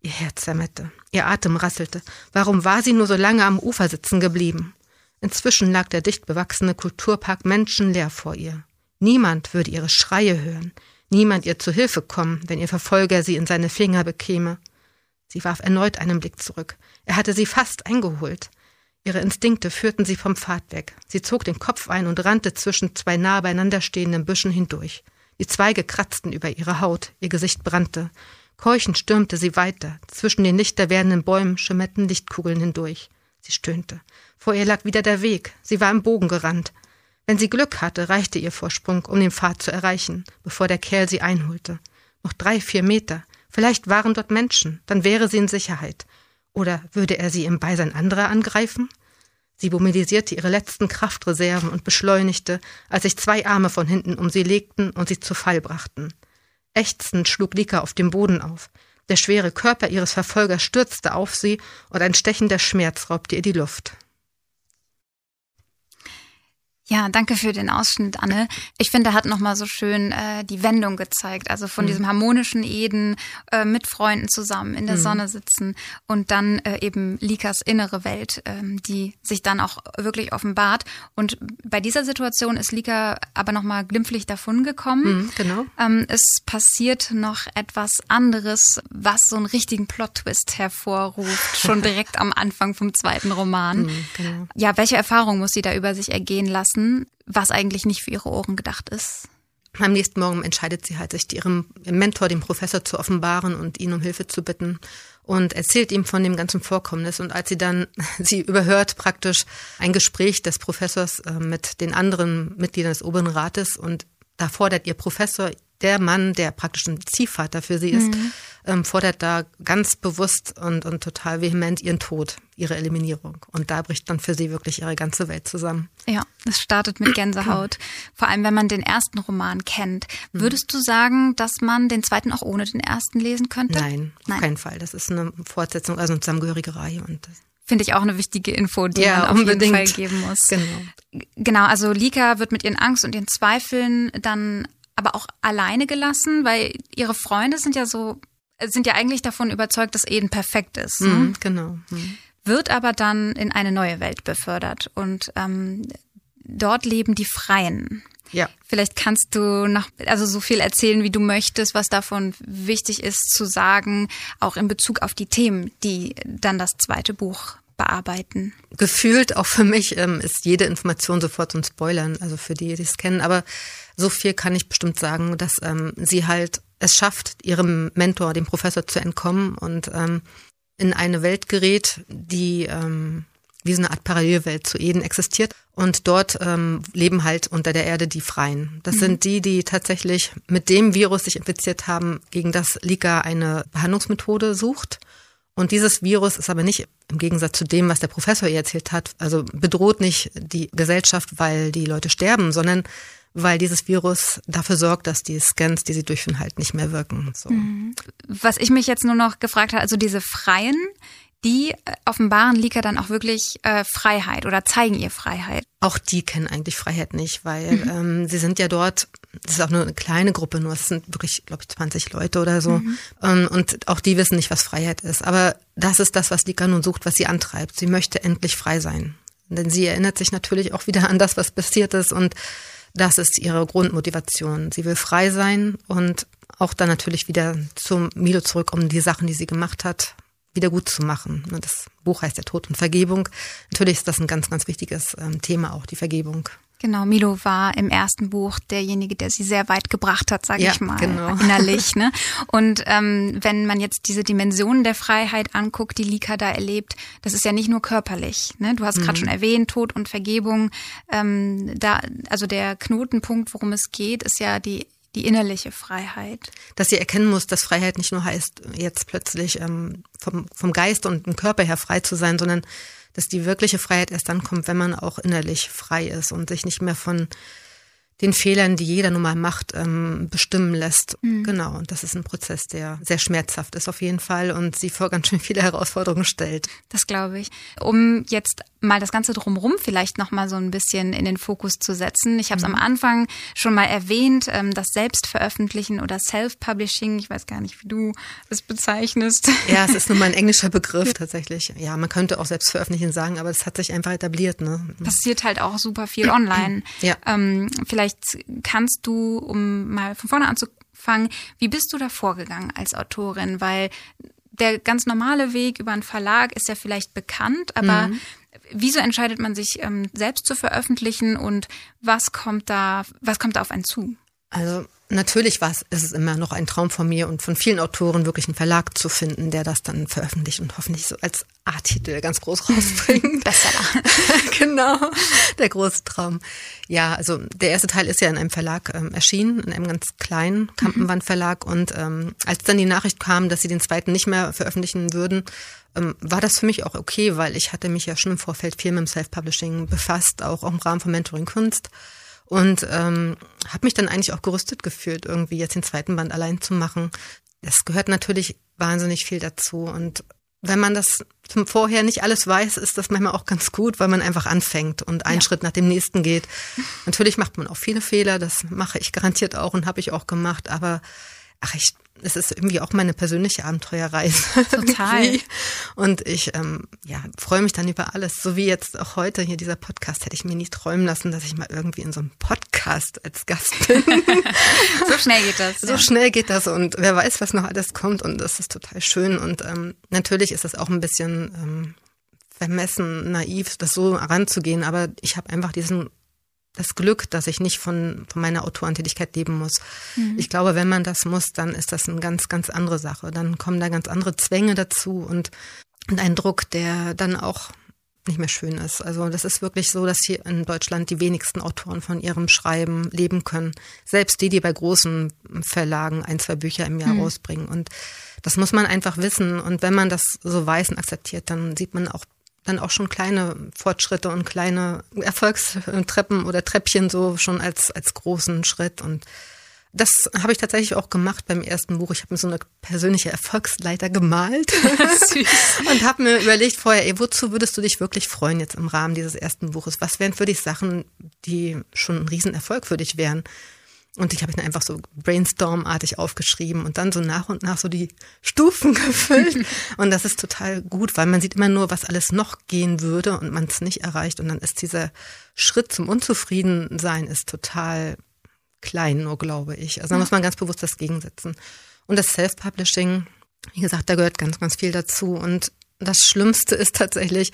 Ihr Herz zermette, ihr Atem rasselte. Warum war sie nur so lange am Ufer sitzen geblieben? Inzwischen lag der dicht bewachsene Kulturpark menschenleer vor ihr. Niemand würde ihre Schreie hören, niemand ihr zu Hilfe kommen, wenn ihr Verfolger sie in seine Finger bekäme. Sie warf erneut einen Blick zurück. Er hatte sie fast eingeholt. Ihre Instinkte führten sie vom Pfad weg. Sie zog den Kopf ein und rannte zwischen zwei nah beieinander stehenden Büschen hindurch. Die Zweige kratzten über ihre Haut, ihr Gesicht brannte. Keuchend stürmte sie weiter. Zwischen den lichter werdenden Bäumen schimmerten Lichtkugeln hindurch. Sie stöhnte. Vor ihr lag wieder der Weg. Sie war im Bogen gerannt. Wenn sie Glück hatte, reichte ihr Vorsprung, um den Pfad zu erreichen, bevor der Kerl sie einholte. Noch drei, vier Meter. Vielleicht waren dort Menschen. Dann wäre sie in Sicherheit. Oder würde er sie im Beisein anderer angreifen? Sie mobilisierte ihre letzten Kraftreserven und beschleunigte, als sich zwei Arme von hinten um sie legten und sie zu Fall brachten. Ächzend schlug Lika auf dem Boden auf. Der schwere Körper ihres Verfolgers stürzte auf sie und ein stechender Schmerz raubte ihr die Luft. Ja, danke für den Ausschnitt, Anne. Ich finde, er hat nochmal so schön äh, die Wendung gezeigt. Also von mhm. diesem harmonischen Eden äh, mit Freunden zusammen in der mhm. Sonne sitzen und dann äh, eben Likas innere Welt, ähm, die sich dann auch wirklich offenbart. Und bei dieser Situation ist Lika aber nochmal glimpflich davon gekommen. Mhm, genau. Ähm, es passiert noch etwas anderes, was so einen richtigen Plot-Twist hervorruft, schon direkt am Anfang vom zweiten Roman. Mhm, genau. Ja, welche Erfahrung muss sie da über sich ergehen lassen? Lassen, was eigentlich nicht für ihre Ohren gedacht ist. Am nächsten Morgen entscheidet sie halt, sich ihrem Mentor, dem Professor, zu offenbaren und ihn um Hilfe zu bitten und erzählt ihm von dem ganzen Vorkommnis. Und als sie dann, sie überhört praktisch ein Gespräch des Professors äh, mit den anderen Mitgliedern des Oberen Rates und da fordert ihr Professor der Mann, der praktisch ein Ziehvater für sie ist, mhm. ähm, fordert da ganz bewusst und, und total vehement ihren Tod, ihre Eliminierung. Und da bricht dann für sie wirklich ihre ganze Welt zusammen. Ja, es startet mit Gänsehaut. Vor allem, wenn man den ersten Roman kennt. Mhm. Würdest du sagen, dass man den zweiten auch ohne den ersten lesen könnte? Nein, Nein. auf keinen Fall. Das ist eine Fortsetzung, also eine zusammengehörige Reihe. Und Finde ich auch eine wichtige Info, die ja, man auf unbedingt. jeden Fall geben muss. Genau. Genau, also Lika wird mit ihren Angst und ihren Zweifeln dann aber auch alleine gelassen, weil ihre Freunde sind ja so, sind ja eigentlich davon überzeugt, dass Eden perfekt ist. Ne? Mhm, genau. Mhm. Wird aber dann in eine neue Welt befördert und ähm, dort leben die Freien. Ja. Vielleicht kannst du noch, also so viel erzählen, wie du möchtest, was davon wichtig ist zu sagen, auch in Bezug auf die Themen, die dann das zweite Buch bearbeiten. Gefühlt auch für mich ähm, ist jede Information sofort so ein Spoilern, also für die, die es kennen. Aber so viel kann ich bestimmt sagen, dass ähm, sie halt es schafft, ihrem Mentor, dem Professor, zu entkommen und ähm, in eine Welt gerät, die ähm, wie so eine Art Parallelwelt zu Eden existiert. Und dort ähm, leben halt unter der Erde die Freien. Das mhm. sind die, die tatsächlich mit dem Virus sich infiziert haben, gegen das Lika eine Behandlungsmethode sucht. Und dieses Virus ist aber nicht im Gegensatz zu dem, was der Professor ihr erzählt hat, also bedroht nicht die Gesellschaft, weil die Leute sterben, sondern weil dieses Virus dafür sorgt, dass die Scans, die sie durchführen, halt nicht mehr wirken. So. Mhm. Was ich mich jetzt nur noch gefragt habe, also diese Freien, die offenbaren Lika dann auch wirklich äh, Freiheit oder zeigen ihr Freiheit. Auch die kennen eigentlich Freiheit nicht, weil mhm. ähm, sie sind ja dort, das ist auch nur eine kleine Gruppe, nur es sind wirklich, glaube ich, 20 Leute oder so. Mhm. Ähm, und auch die wissen nicht, was Freiheit ist. Aber das ist das, was Lika nun sucht, was sie antreibt. Sie möchte endlich frei sein. Denn sie erinnert sich natürlich auch wieder an das, was passiert ist und das ist ihre Grundmotivation. Sie will frei sein und auch dann natürlich wieder zum Milo zurück, um die Sachen, die sie gemacht hat, wieder gut zu machen. Das Buch heißt ja Tod und Vergebung. Natürlich ist das ein ganz, ganz wichtiges ähm, Thema auch, die Vergebung. Genau, Milo war im ersten Buch derjenige, der sie sehr weit gebracht hat, sage ja, ich mal, genau. innerlich. Ne? Und ähm, wenn man jetzt diese Dimensionen der Freiheit anguckt, die Lika da erlebt, das ist ja nicht nur körperlich. Ne? Du hast mhm. gerade schon erwähnt, Tod und Vergebung. Ähm, da, also der Knotenpunkt, worum es geht, ist ja die die innerliche Freiheit. Dass sie erkennen muss, dass Freiheit nicht nur heißt, jetzt plötzlich ähm, vom, vom Geist und dem Körper her frei zu sein, sondern dass die wirkliche Freiheit erst dann kommt, wenn man auch innerlich frei ist und sich nicht mehr von den Fehlern, die jeder nun mal macht, ähm, bestimmen lässt. Mhm. Genau. Und das ist ein Prozess, der sehr schmerzhaft ist auf jeden Fall und sie vor ganz schön viele Herausforderungen stellt. Das glaube ich. Um jetzt mal das Ganze drumherum vielleicht noch mal so ein bisschen in den Fokus zu setzen. Ich habe es mhm. am Anfang schon mal erwähnt, ähm, das Selbstveröffentlichen oder Self-Publishing. Ich weiß gar nicht, wie du es bezeichnest. Ja, es ist nun mal ein englischer Begriff tatsächlich. Ja, man könnte auch Selbstveröffentlichen sagen, aber es hat sich einfach etabliert. Ne? Passiert halt auch super viel online. Ja. Ähm, vielleicht Vielleicht kannst du, um mal von vorne anzufangen, wie bist du da vorgegangen als Autorin? Weil der ganz normale Weg über einen Verlag ist ja vielleicht bekannt, aber mhm. Wieso entscheidet man sich ähm, selbst zu veröffentlichen und was kommt da, was kommt da auf einen zu? Also natürlich war es, ist es immer noch ein Traum von mir und von vielen Autoren wirklich einen Verlag zu finden, der das dann veröffentlicht und hoffentlich so als A-Titel ganz groß rausbringt. Bestseller. genau, der große Traum. Ja, also der erste Teil ist ja in einem Verlag ähm, erschienen, in einem ganz kleinen Kampenwand-Verlag und ähm, als dann die Nachricht kam, dass sie den zweiten nicht mehr veröffentlichen würden, ähm, war das für mich auch okay, weil ich hatte mich ja schon im Vorfeld viel mit dem Self-Publishing befasst, auch im Rahmen von Mentoring Kunst und ähm, habe mich dann eigentlich auch gerüstet gefühlt, irgendwie jetzt den zweiten Band allein zu machen. Das gehört natürlich wahnsinnig viel dazu und wenn man das zum Vorher nicht alles weiß, ist das manchmal auch ganz gut, weil man einfach anfängt und einen ja. Schritt nach dem nächsten geht. Natürlich macht man auch viele Fehler, das mache ich garantiert auch und habe ich auch gemacht, aber ach, ich es ist irgendwie auch meine persönliche Abenteuerreise. Total. und ich ähm, ja, freue mich dann über alles. So wie jetzt auch heute hier dieser Podcast, hätte ich mir nie träumen lassen, dass ich mal irgendwie in so einem Podcast als Gast bin. so schnell geht das. So ja. schnell geht das und wer weiß, was noch alles kommt und das ist total schön. Und ähm, natürlich ist das auch ein bisschen ähm, vermessen, naiv, das so heranzugehen, aber ich habe einfach diesen das Glück, dass ich nicht von, von meiner Autorentätigkeit leben muss. Mhm. Ich glaube, wenn man das muss, dann ist das eine ganz, ganz andere Sache. Dann kommen da ganz andere Zwänge dazu und, und ein Druck, der dann auch nicht mehr schön ist. Also das ist wirklich so, dass hier in Deutschland die wenigsten Autoren von ihrem Schreiben leben können. Selbst die, die bei großen Verlagen ein, zwei Bücher im Jahr mhm. rausbringen. Und das muss man einfach wissen. Und wenn man das so weiß und akzeptiert, dann sieht man auch dann auch schon kleine Fortschritte und kleine Erfolgstreppen oder Treppchen so schon als, als großen Schritt. Und das habe ich tatsächlich auch gemacht beim ersten Buch. Ich habe mir so eine persönliche Erfolgsleiter gemalt und habe mir überlegt vorher, ey, wozu würdest du dich wirklich freuen jetzt im Rahmen dieses ersten Buches? Was wären für dich Sachen, die schon ein Riesenerfolg für dich wären? Und ich habe ihn einfach so brainstormartig aufgeschrieben und dann so nach und nach so die Stufen gefüllt. und das ist total gut, weil man sieht immer nur, was alles noch gehen würde und man es nicht erreicht. Und dann ist dieser Schritt zum Unzufriedensein ist total klein, nur glaube ich. Also da muss man ganz bewusst das gegensetzen. Und das Self-Publishing, wie gesagt, da gehört ganz, ganz viel dazu. Und das Schlimmste ist tatsächlich,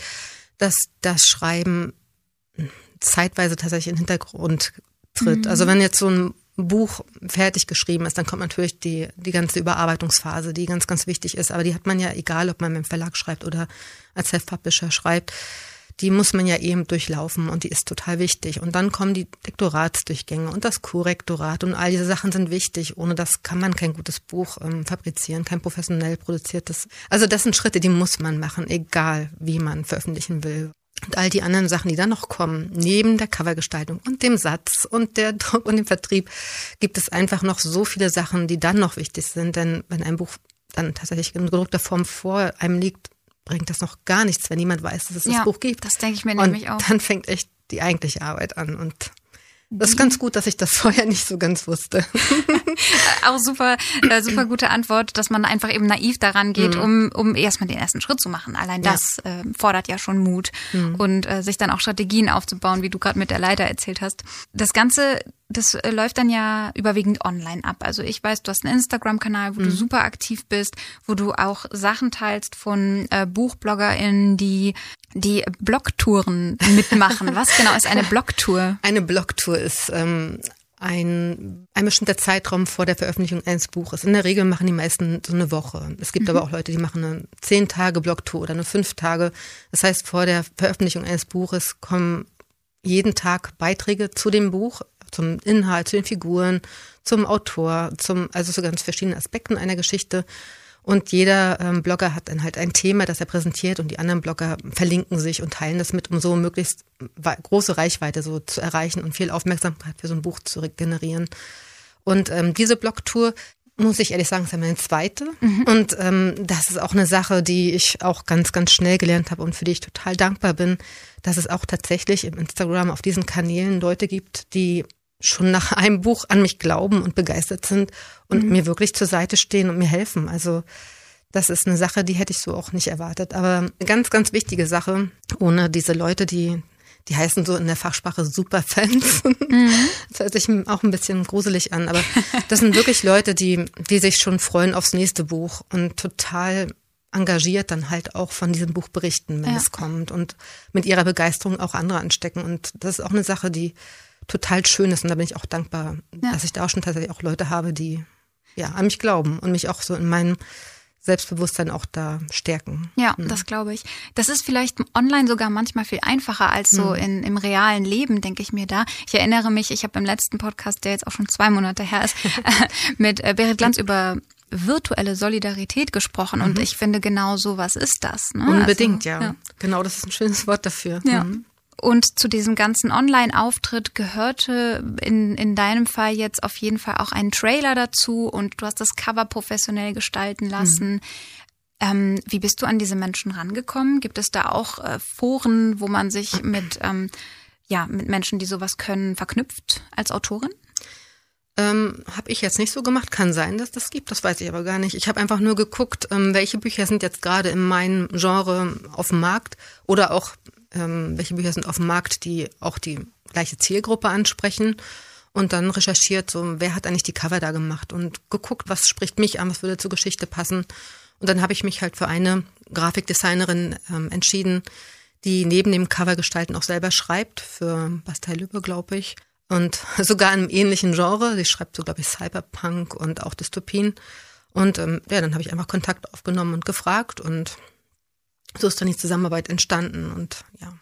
dass das Schreiben zeitweise tatsächlich in den Hintergrund tritt. Mhm. Also wenn jetzt so ein Buch fertig geschrieben ist, dann kommt natürlich die, die ganze Überarbeitungsphase, die ganz, ganz wichtig ist. Aber die hat man ja, egal ob man dem Verlag schreibt oder als Self-Publisher schreibt, die muss man ja eben durchlaufen und die ist total wichtig. Und dann kommen die Lektoratsdurchgänge und das Korrektorat und all diese Sachen sind wichtig. Ohne das kann man kein gutes Buch ähm, fabrizieren, kein professionell produziertes. Also das sind Schritte, die muss man machen, egal wie man veröffentlichen will. Und all die anderen Sachen, die dann noch kommen, neben der Covergestaltung und dem Satz und der Druck und dem Vertrieb, gibt es einfach noch so viele Sachen, die dann noch wichtig sind. Denn wenn ein Buch dann tatsächlich in gedruckter Form vor einem liegt, bringt das noch gar nichts, wenn niemand weiß, dass es ja, das Buch gibt. Das denke ich mir und nämlich auch. Dann fängt echt die eigentliche Arbeit an und das ist ganz gut, dass ich das vorher nicht so ganz wusste. Auch super, äh, super gute Antwort, dass man einfach eben naiv daran geht, mhm. um, um erstmal den ersten Schritt zu machen. Allein das ja. äh, fordert ja schon Mut mhm. und äh, sich dann auch Strategien aufzubauen, wie du gerade mit der Leiter erzählt hast. Das Ganze das äh, läuft dann ja überwiegend online ab. Also ich weiß, du hast einen Instagram-Kanal, wo mhm. du super aktiv bist, wo du auch Sachen teilst von äh, BuchbloggerInnen, die die Blogtouren mitmachen. Was genau ist eine Blogtour? Eine Blogtour ist ähm, ein, ein bestimmter Zeitraum vor der Veröffentlichung eines Buches. In der Regel machen die meisten so eine Woche. Es gibt mhm. aber auch Leute, die machen eine zehn Tage Blogtour oder eine fünf Tage. Das heißt, vor der Veröffentlichung eines Buches kommen jeden Tag Beiträge zu dem Buch zum Inhalt, zu den Figuren, zum Autor, zum, also zu ganz verschiedenen Aspekten einer Geschichte. Und jeder ähm, Blogger hat dann halt ein Thema, das er präsentiert und die anderen Blogger verlinken sich und teilen das mit, um so möglichst große Reichweite so zu erreichen und viel Aufmerksamkeit für so ein Buch zu generieren. Und ähm, diese Blogtour, muss ich ehrlich sagen, ist ja meine zweite. Mhm. Und ähm, das ist auch eine Sache, die ich auch ganz, ganz schnell gelernt habe und für die ich total dankbar bin, dass es auch tatsächlich im Instagram auf diesen Kanälen Leute gibt, die schon nach einem Buch an mich glauben und begeistert sind und mhm. mir wirklich zur Seite stehen und mir helfen. Also das ist eine Sache, die hätte ich so auch nicht erwartet. Aber eine ganz, ganz wichtige Sache, ohne diese Leute, die, die heißen so in der Fachsprache Superfans. Mhm. Das hört sich auch ein bisschen gruselig an, aber das sind wirklich Leute, die, die sich schon freuen aufs nächste Buch und total engagiert dann halt auch von diesem Buch berichten, wenn ja. es kommt und mit ihrer Begeisterung auch andere anstecken. Und das ist auch eine Sache, die total schön ist. Und da bin ich auch dankbar, ja. dass ich da auch schon tatsächlich auch Leute habe, die ja an mich glauben und mich auch so in meinem Selbstbewusstsein auch da stärken. Ja, mhm. das glaube ich. Das ist vielleicht online sogar manchmal viel einfacher als so mhm. in, im realen Leben, denke ich mir da. Ich erinnere mich, ich habe im letzten Podcast, der jetzt auch schon zwei Monate her ist, mit äh, Berit Glanz über virtuelle Solidarität gesprochen mhm. und ich finde genau so was ist das. Ne? Unbedingt, also, ja. ja. Genau, das ist ein schönes Wort dafür. Ja. Mhm. Und zu diesem ganzen Online-Auftritt gehörte in, in deinem Fall jetzt auf jeden Fall auch ein Trailer dazu und du hast das Cover professionell gestalten lassen. Mhm. Ähm, wie bist du an diese Menschen rangekommen? Gibt es da auch äh, Foren, wo man sich mit, ähm, ja, mit Menschen, die sowas können, verknüpft als Autorin? Ähm, habe ich jetzt nicht so gemacht. Kann sein, dass das gibt, das weiß ich aber gar nicht. Ich habe einfach nur geguckt, ähm, welche Bücher sind jetzt gerade in meinem Genre auf dem Markt oder auch ähm, welche Bücher sind auf dem Markt, die auch die gleiche Zielgruppe ansprechen. Und dann recherchiert, so wer hat eigentlich die Cover da gemacht und geguckt, was spricht mich an, was würde zur Geschichte passen. Und dann habe ich mich halt für eine Grafikdesignerin ähm, entschieden, die neben dem Covergestalten auch selber schreibt, für Bastei Lübbe, glaube ich. Und sogar in einem ähnlichen Genre. Sie schreibt so, glaube ich, Cyberpunk und auch Dystopien. Und ähm, ja, dann habe ich einfach Kontakt aufgenommen und gefragt und so ist dann die Zusammenarbeit entstanden und ja.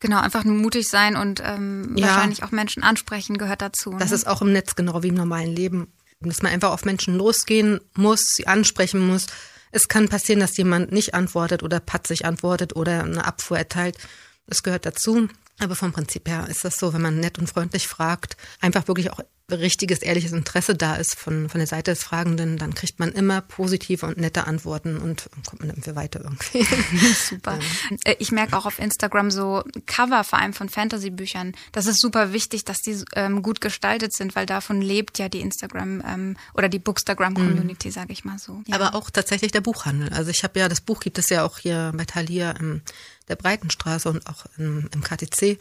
Genau, einfach nur mutig sein und ähm, ja, wahrscheinlich auch Menschen ansprechen gehört dazu. Das ne? ist auch im Netz genau wie im normalen Leben, dass man einfach auf Menschen losgehen muss, sie ansprechen muss. Es kann passieren, dass jemand nicht antwortet oder patzig antwortet oder eine Abfuhr erteilt. Das gehört dazu. Aber vom Prinzip her ist das so, wenn man nett und freundlich fragt, einfach wirklich auch richtiges, ehrliches Interesse da ist von, von der Seite des Fragenden, dann kriegt man immer positive und nette Antworten und kommt man irgendwie weiter irgendwie. super. Ja. Äh, ich merke auch auf Instagram so Cover vor allem von Fantasy-Büchern. Das ist super wichtig, dass die ähm, gut gestaltet sind, weil davon lebt ja die Instagram ähm, oder die Bookstagram-Community, mhm. sage ich mal so. Ja. Aber auch tatsächlich der Buchhandel. Also ich habe ja, das Buch gibt es ja auch hier bei Thalia im der Breitenstraße und auch im, im KTC.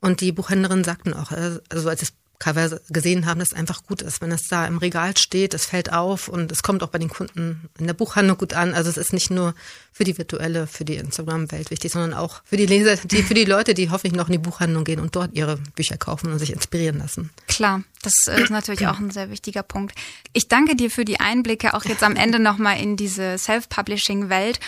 Und die Buchhändlerin sagten auch, äh, also als das Cover gesehen haben, dass es einfach gut ist, wenn es da im Regal steht, es fällt auf und es kommt auch bei den Kunden in der Buchhandlung gut an. Also es ist nicht nur für die virtuelle, für die Instagram-Welt wichtig, sondern auch für die Leser, die, für die Leute, die hoffentlich noch in die Buchhandlung gehen und dort ihre Bücher kaufen und sich inspirieren lassen. Klar, das ist natürlich auch ein sehr wichtiger Punkt. Ich danke dir für die Einblicke, auch jetzt am Ende nochmal in diese Self-Publishing-Welt,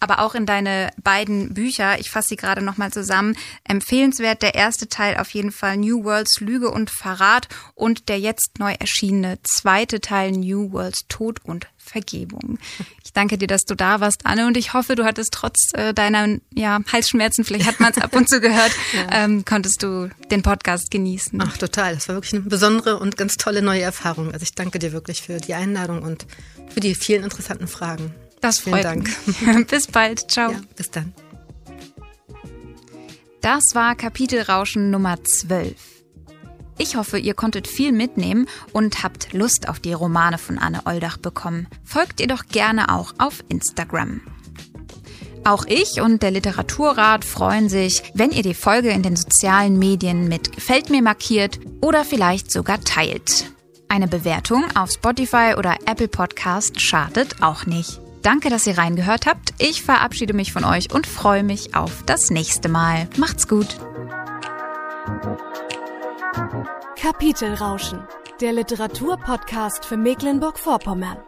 aber auch in deine beiden Bücher. Ich fasse sie gerade nochmal zusammen. Empfehlenswert der erste Teil auf jeden Fall New Worlds Lüge und Verrat und der jetzt neu erschienene zweite Teil New Worlds Tod und Vergebung. Ich danke dir, dass du da warst, Anne, und ich hoffe, du hattest trotz äh, deiner ja, Halsschmerzen, vielleicht hat man es ab und zu gehört, ja. ähm, konntest du den Podcast genießen. Ach, total. Das war wirklich eine besondere und ganz tolle neue Erfahrung. Also ich danke dir wirklich für die Einladung und für die vielen interessanten Fragen. Das freut Vielen Dank. Mich. bis bald. Ciao. Ja, bis dann. Das war Kapitelrauschen Nummer 12. Ich hoffe, ihr konntet viel mitnehmen und habt Lust auf die Romane von Anne Oldach bekommen. Folgt ihr doch gerne auch auf Instagram. Auch ich und der Literaturrat freuen sich, wenn ihr die Folge in den sozialen Medien mit Gefällt mir markiert oder vielleicht sogar teilt. Eine Bewertung auf Spotify oder Apple Podcast schadet auch nicht. Danke, dass ihr reingehört habt. Ich verabschiede mich von euch und freue mich auf das nächste Mal. Macht's gut. Kapitelrauschen, der Literaturpodcast für Mecklenburg-Vorpommern.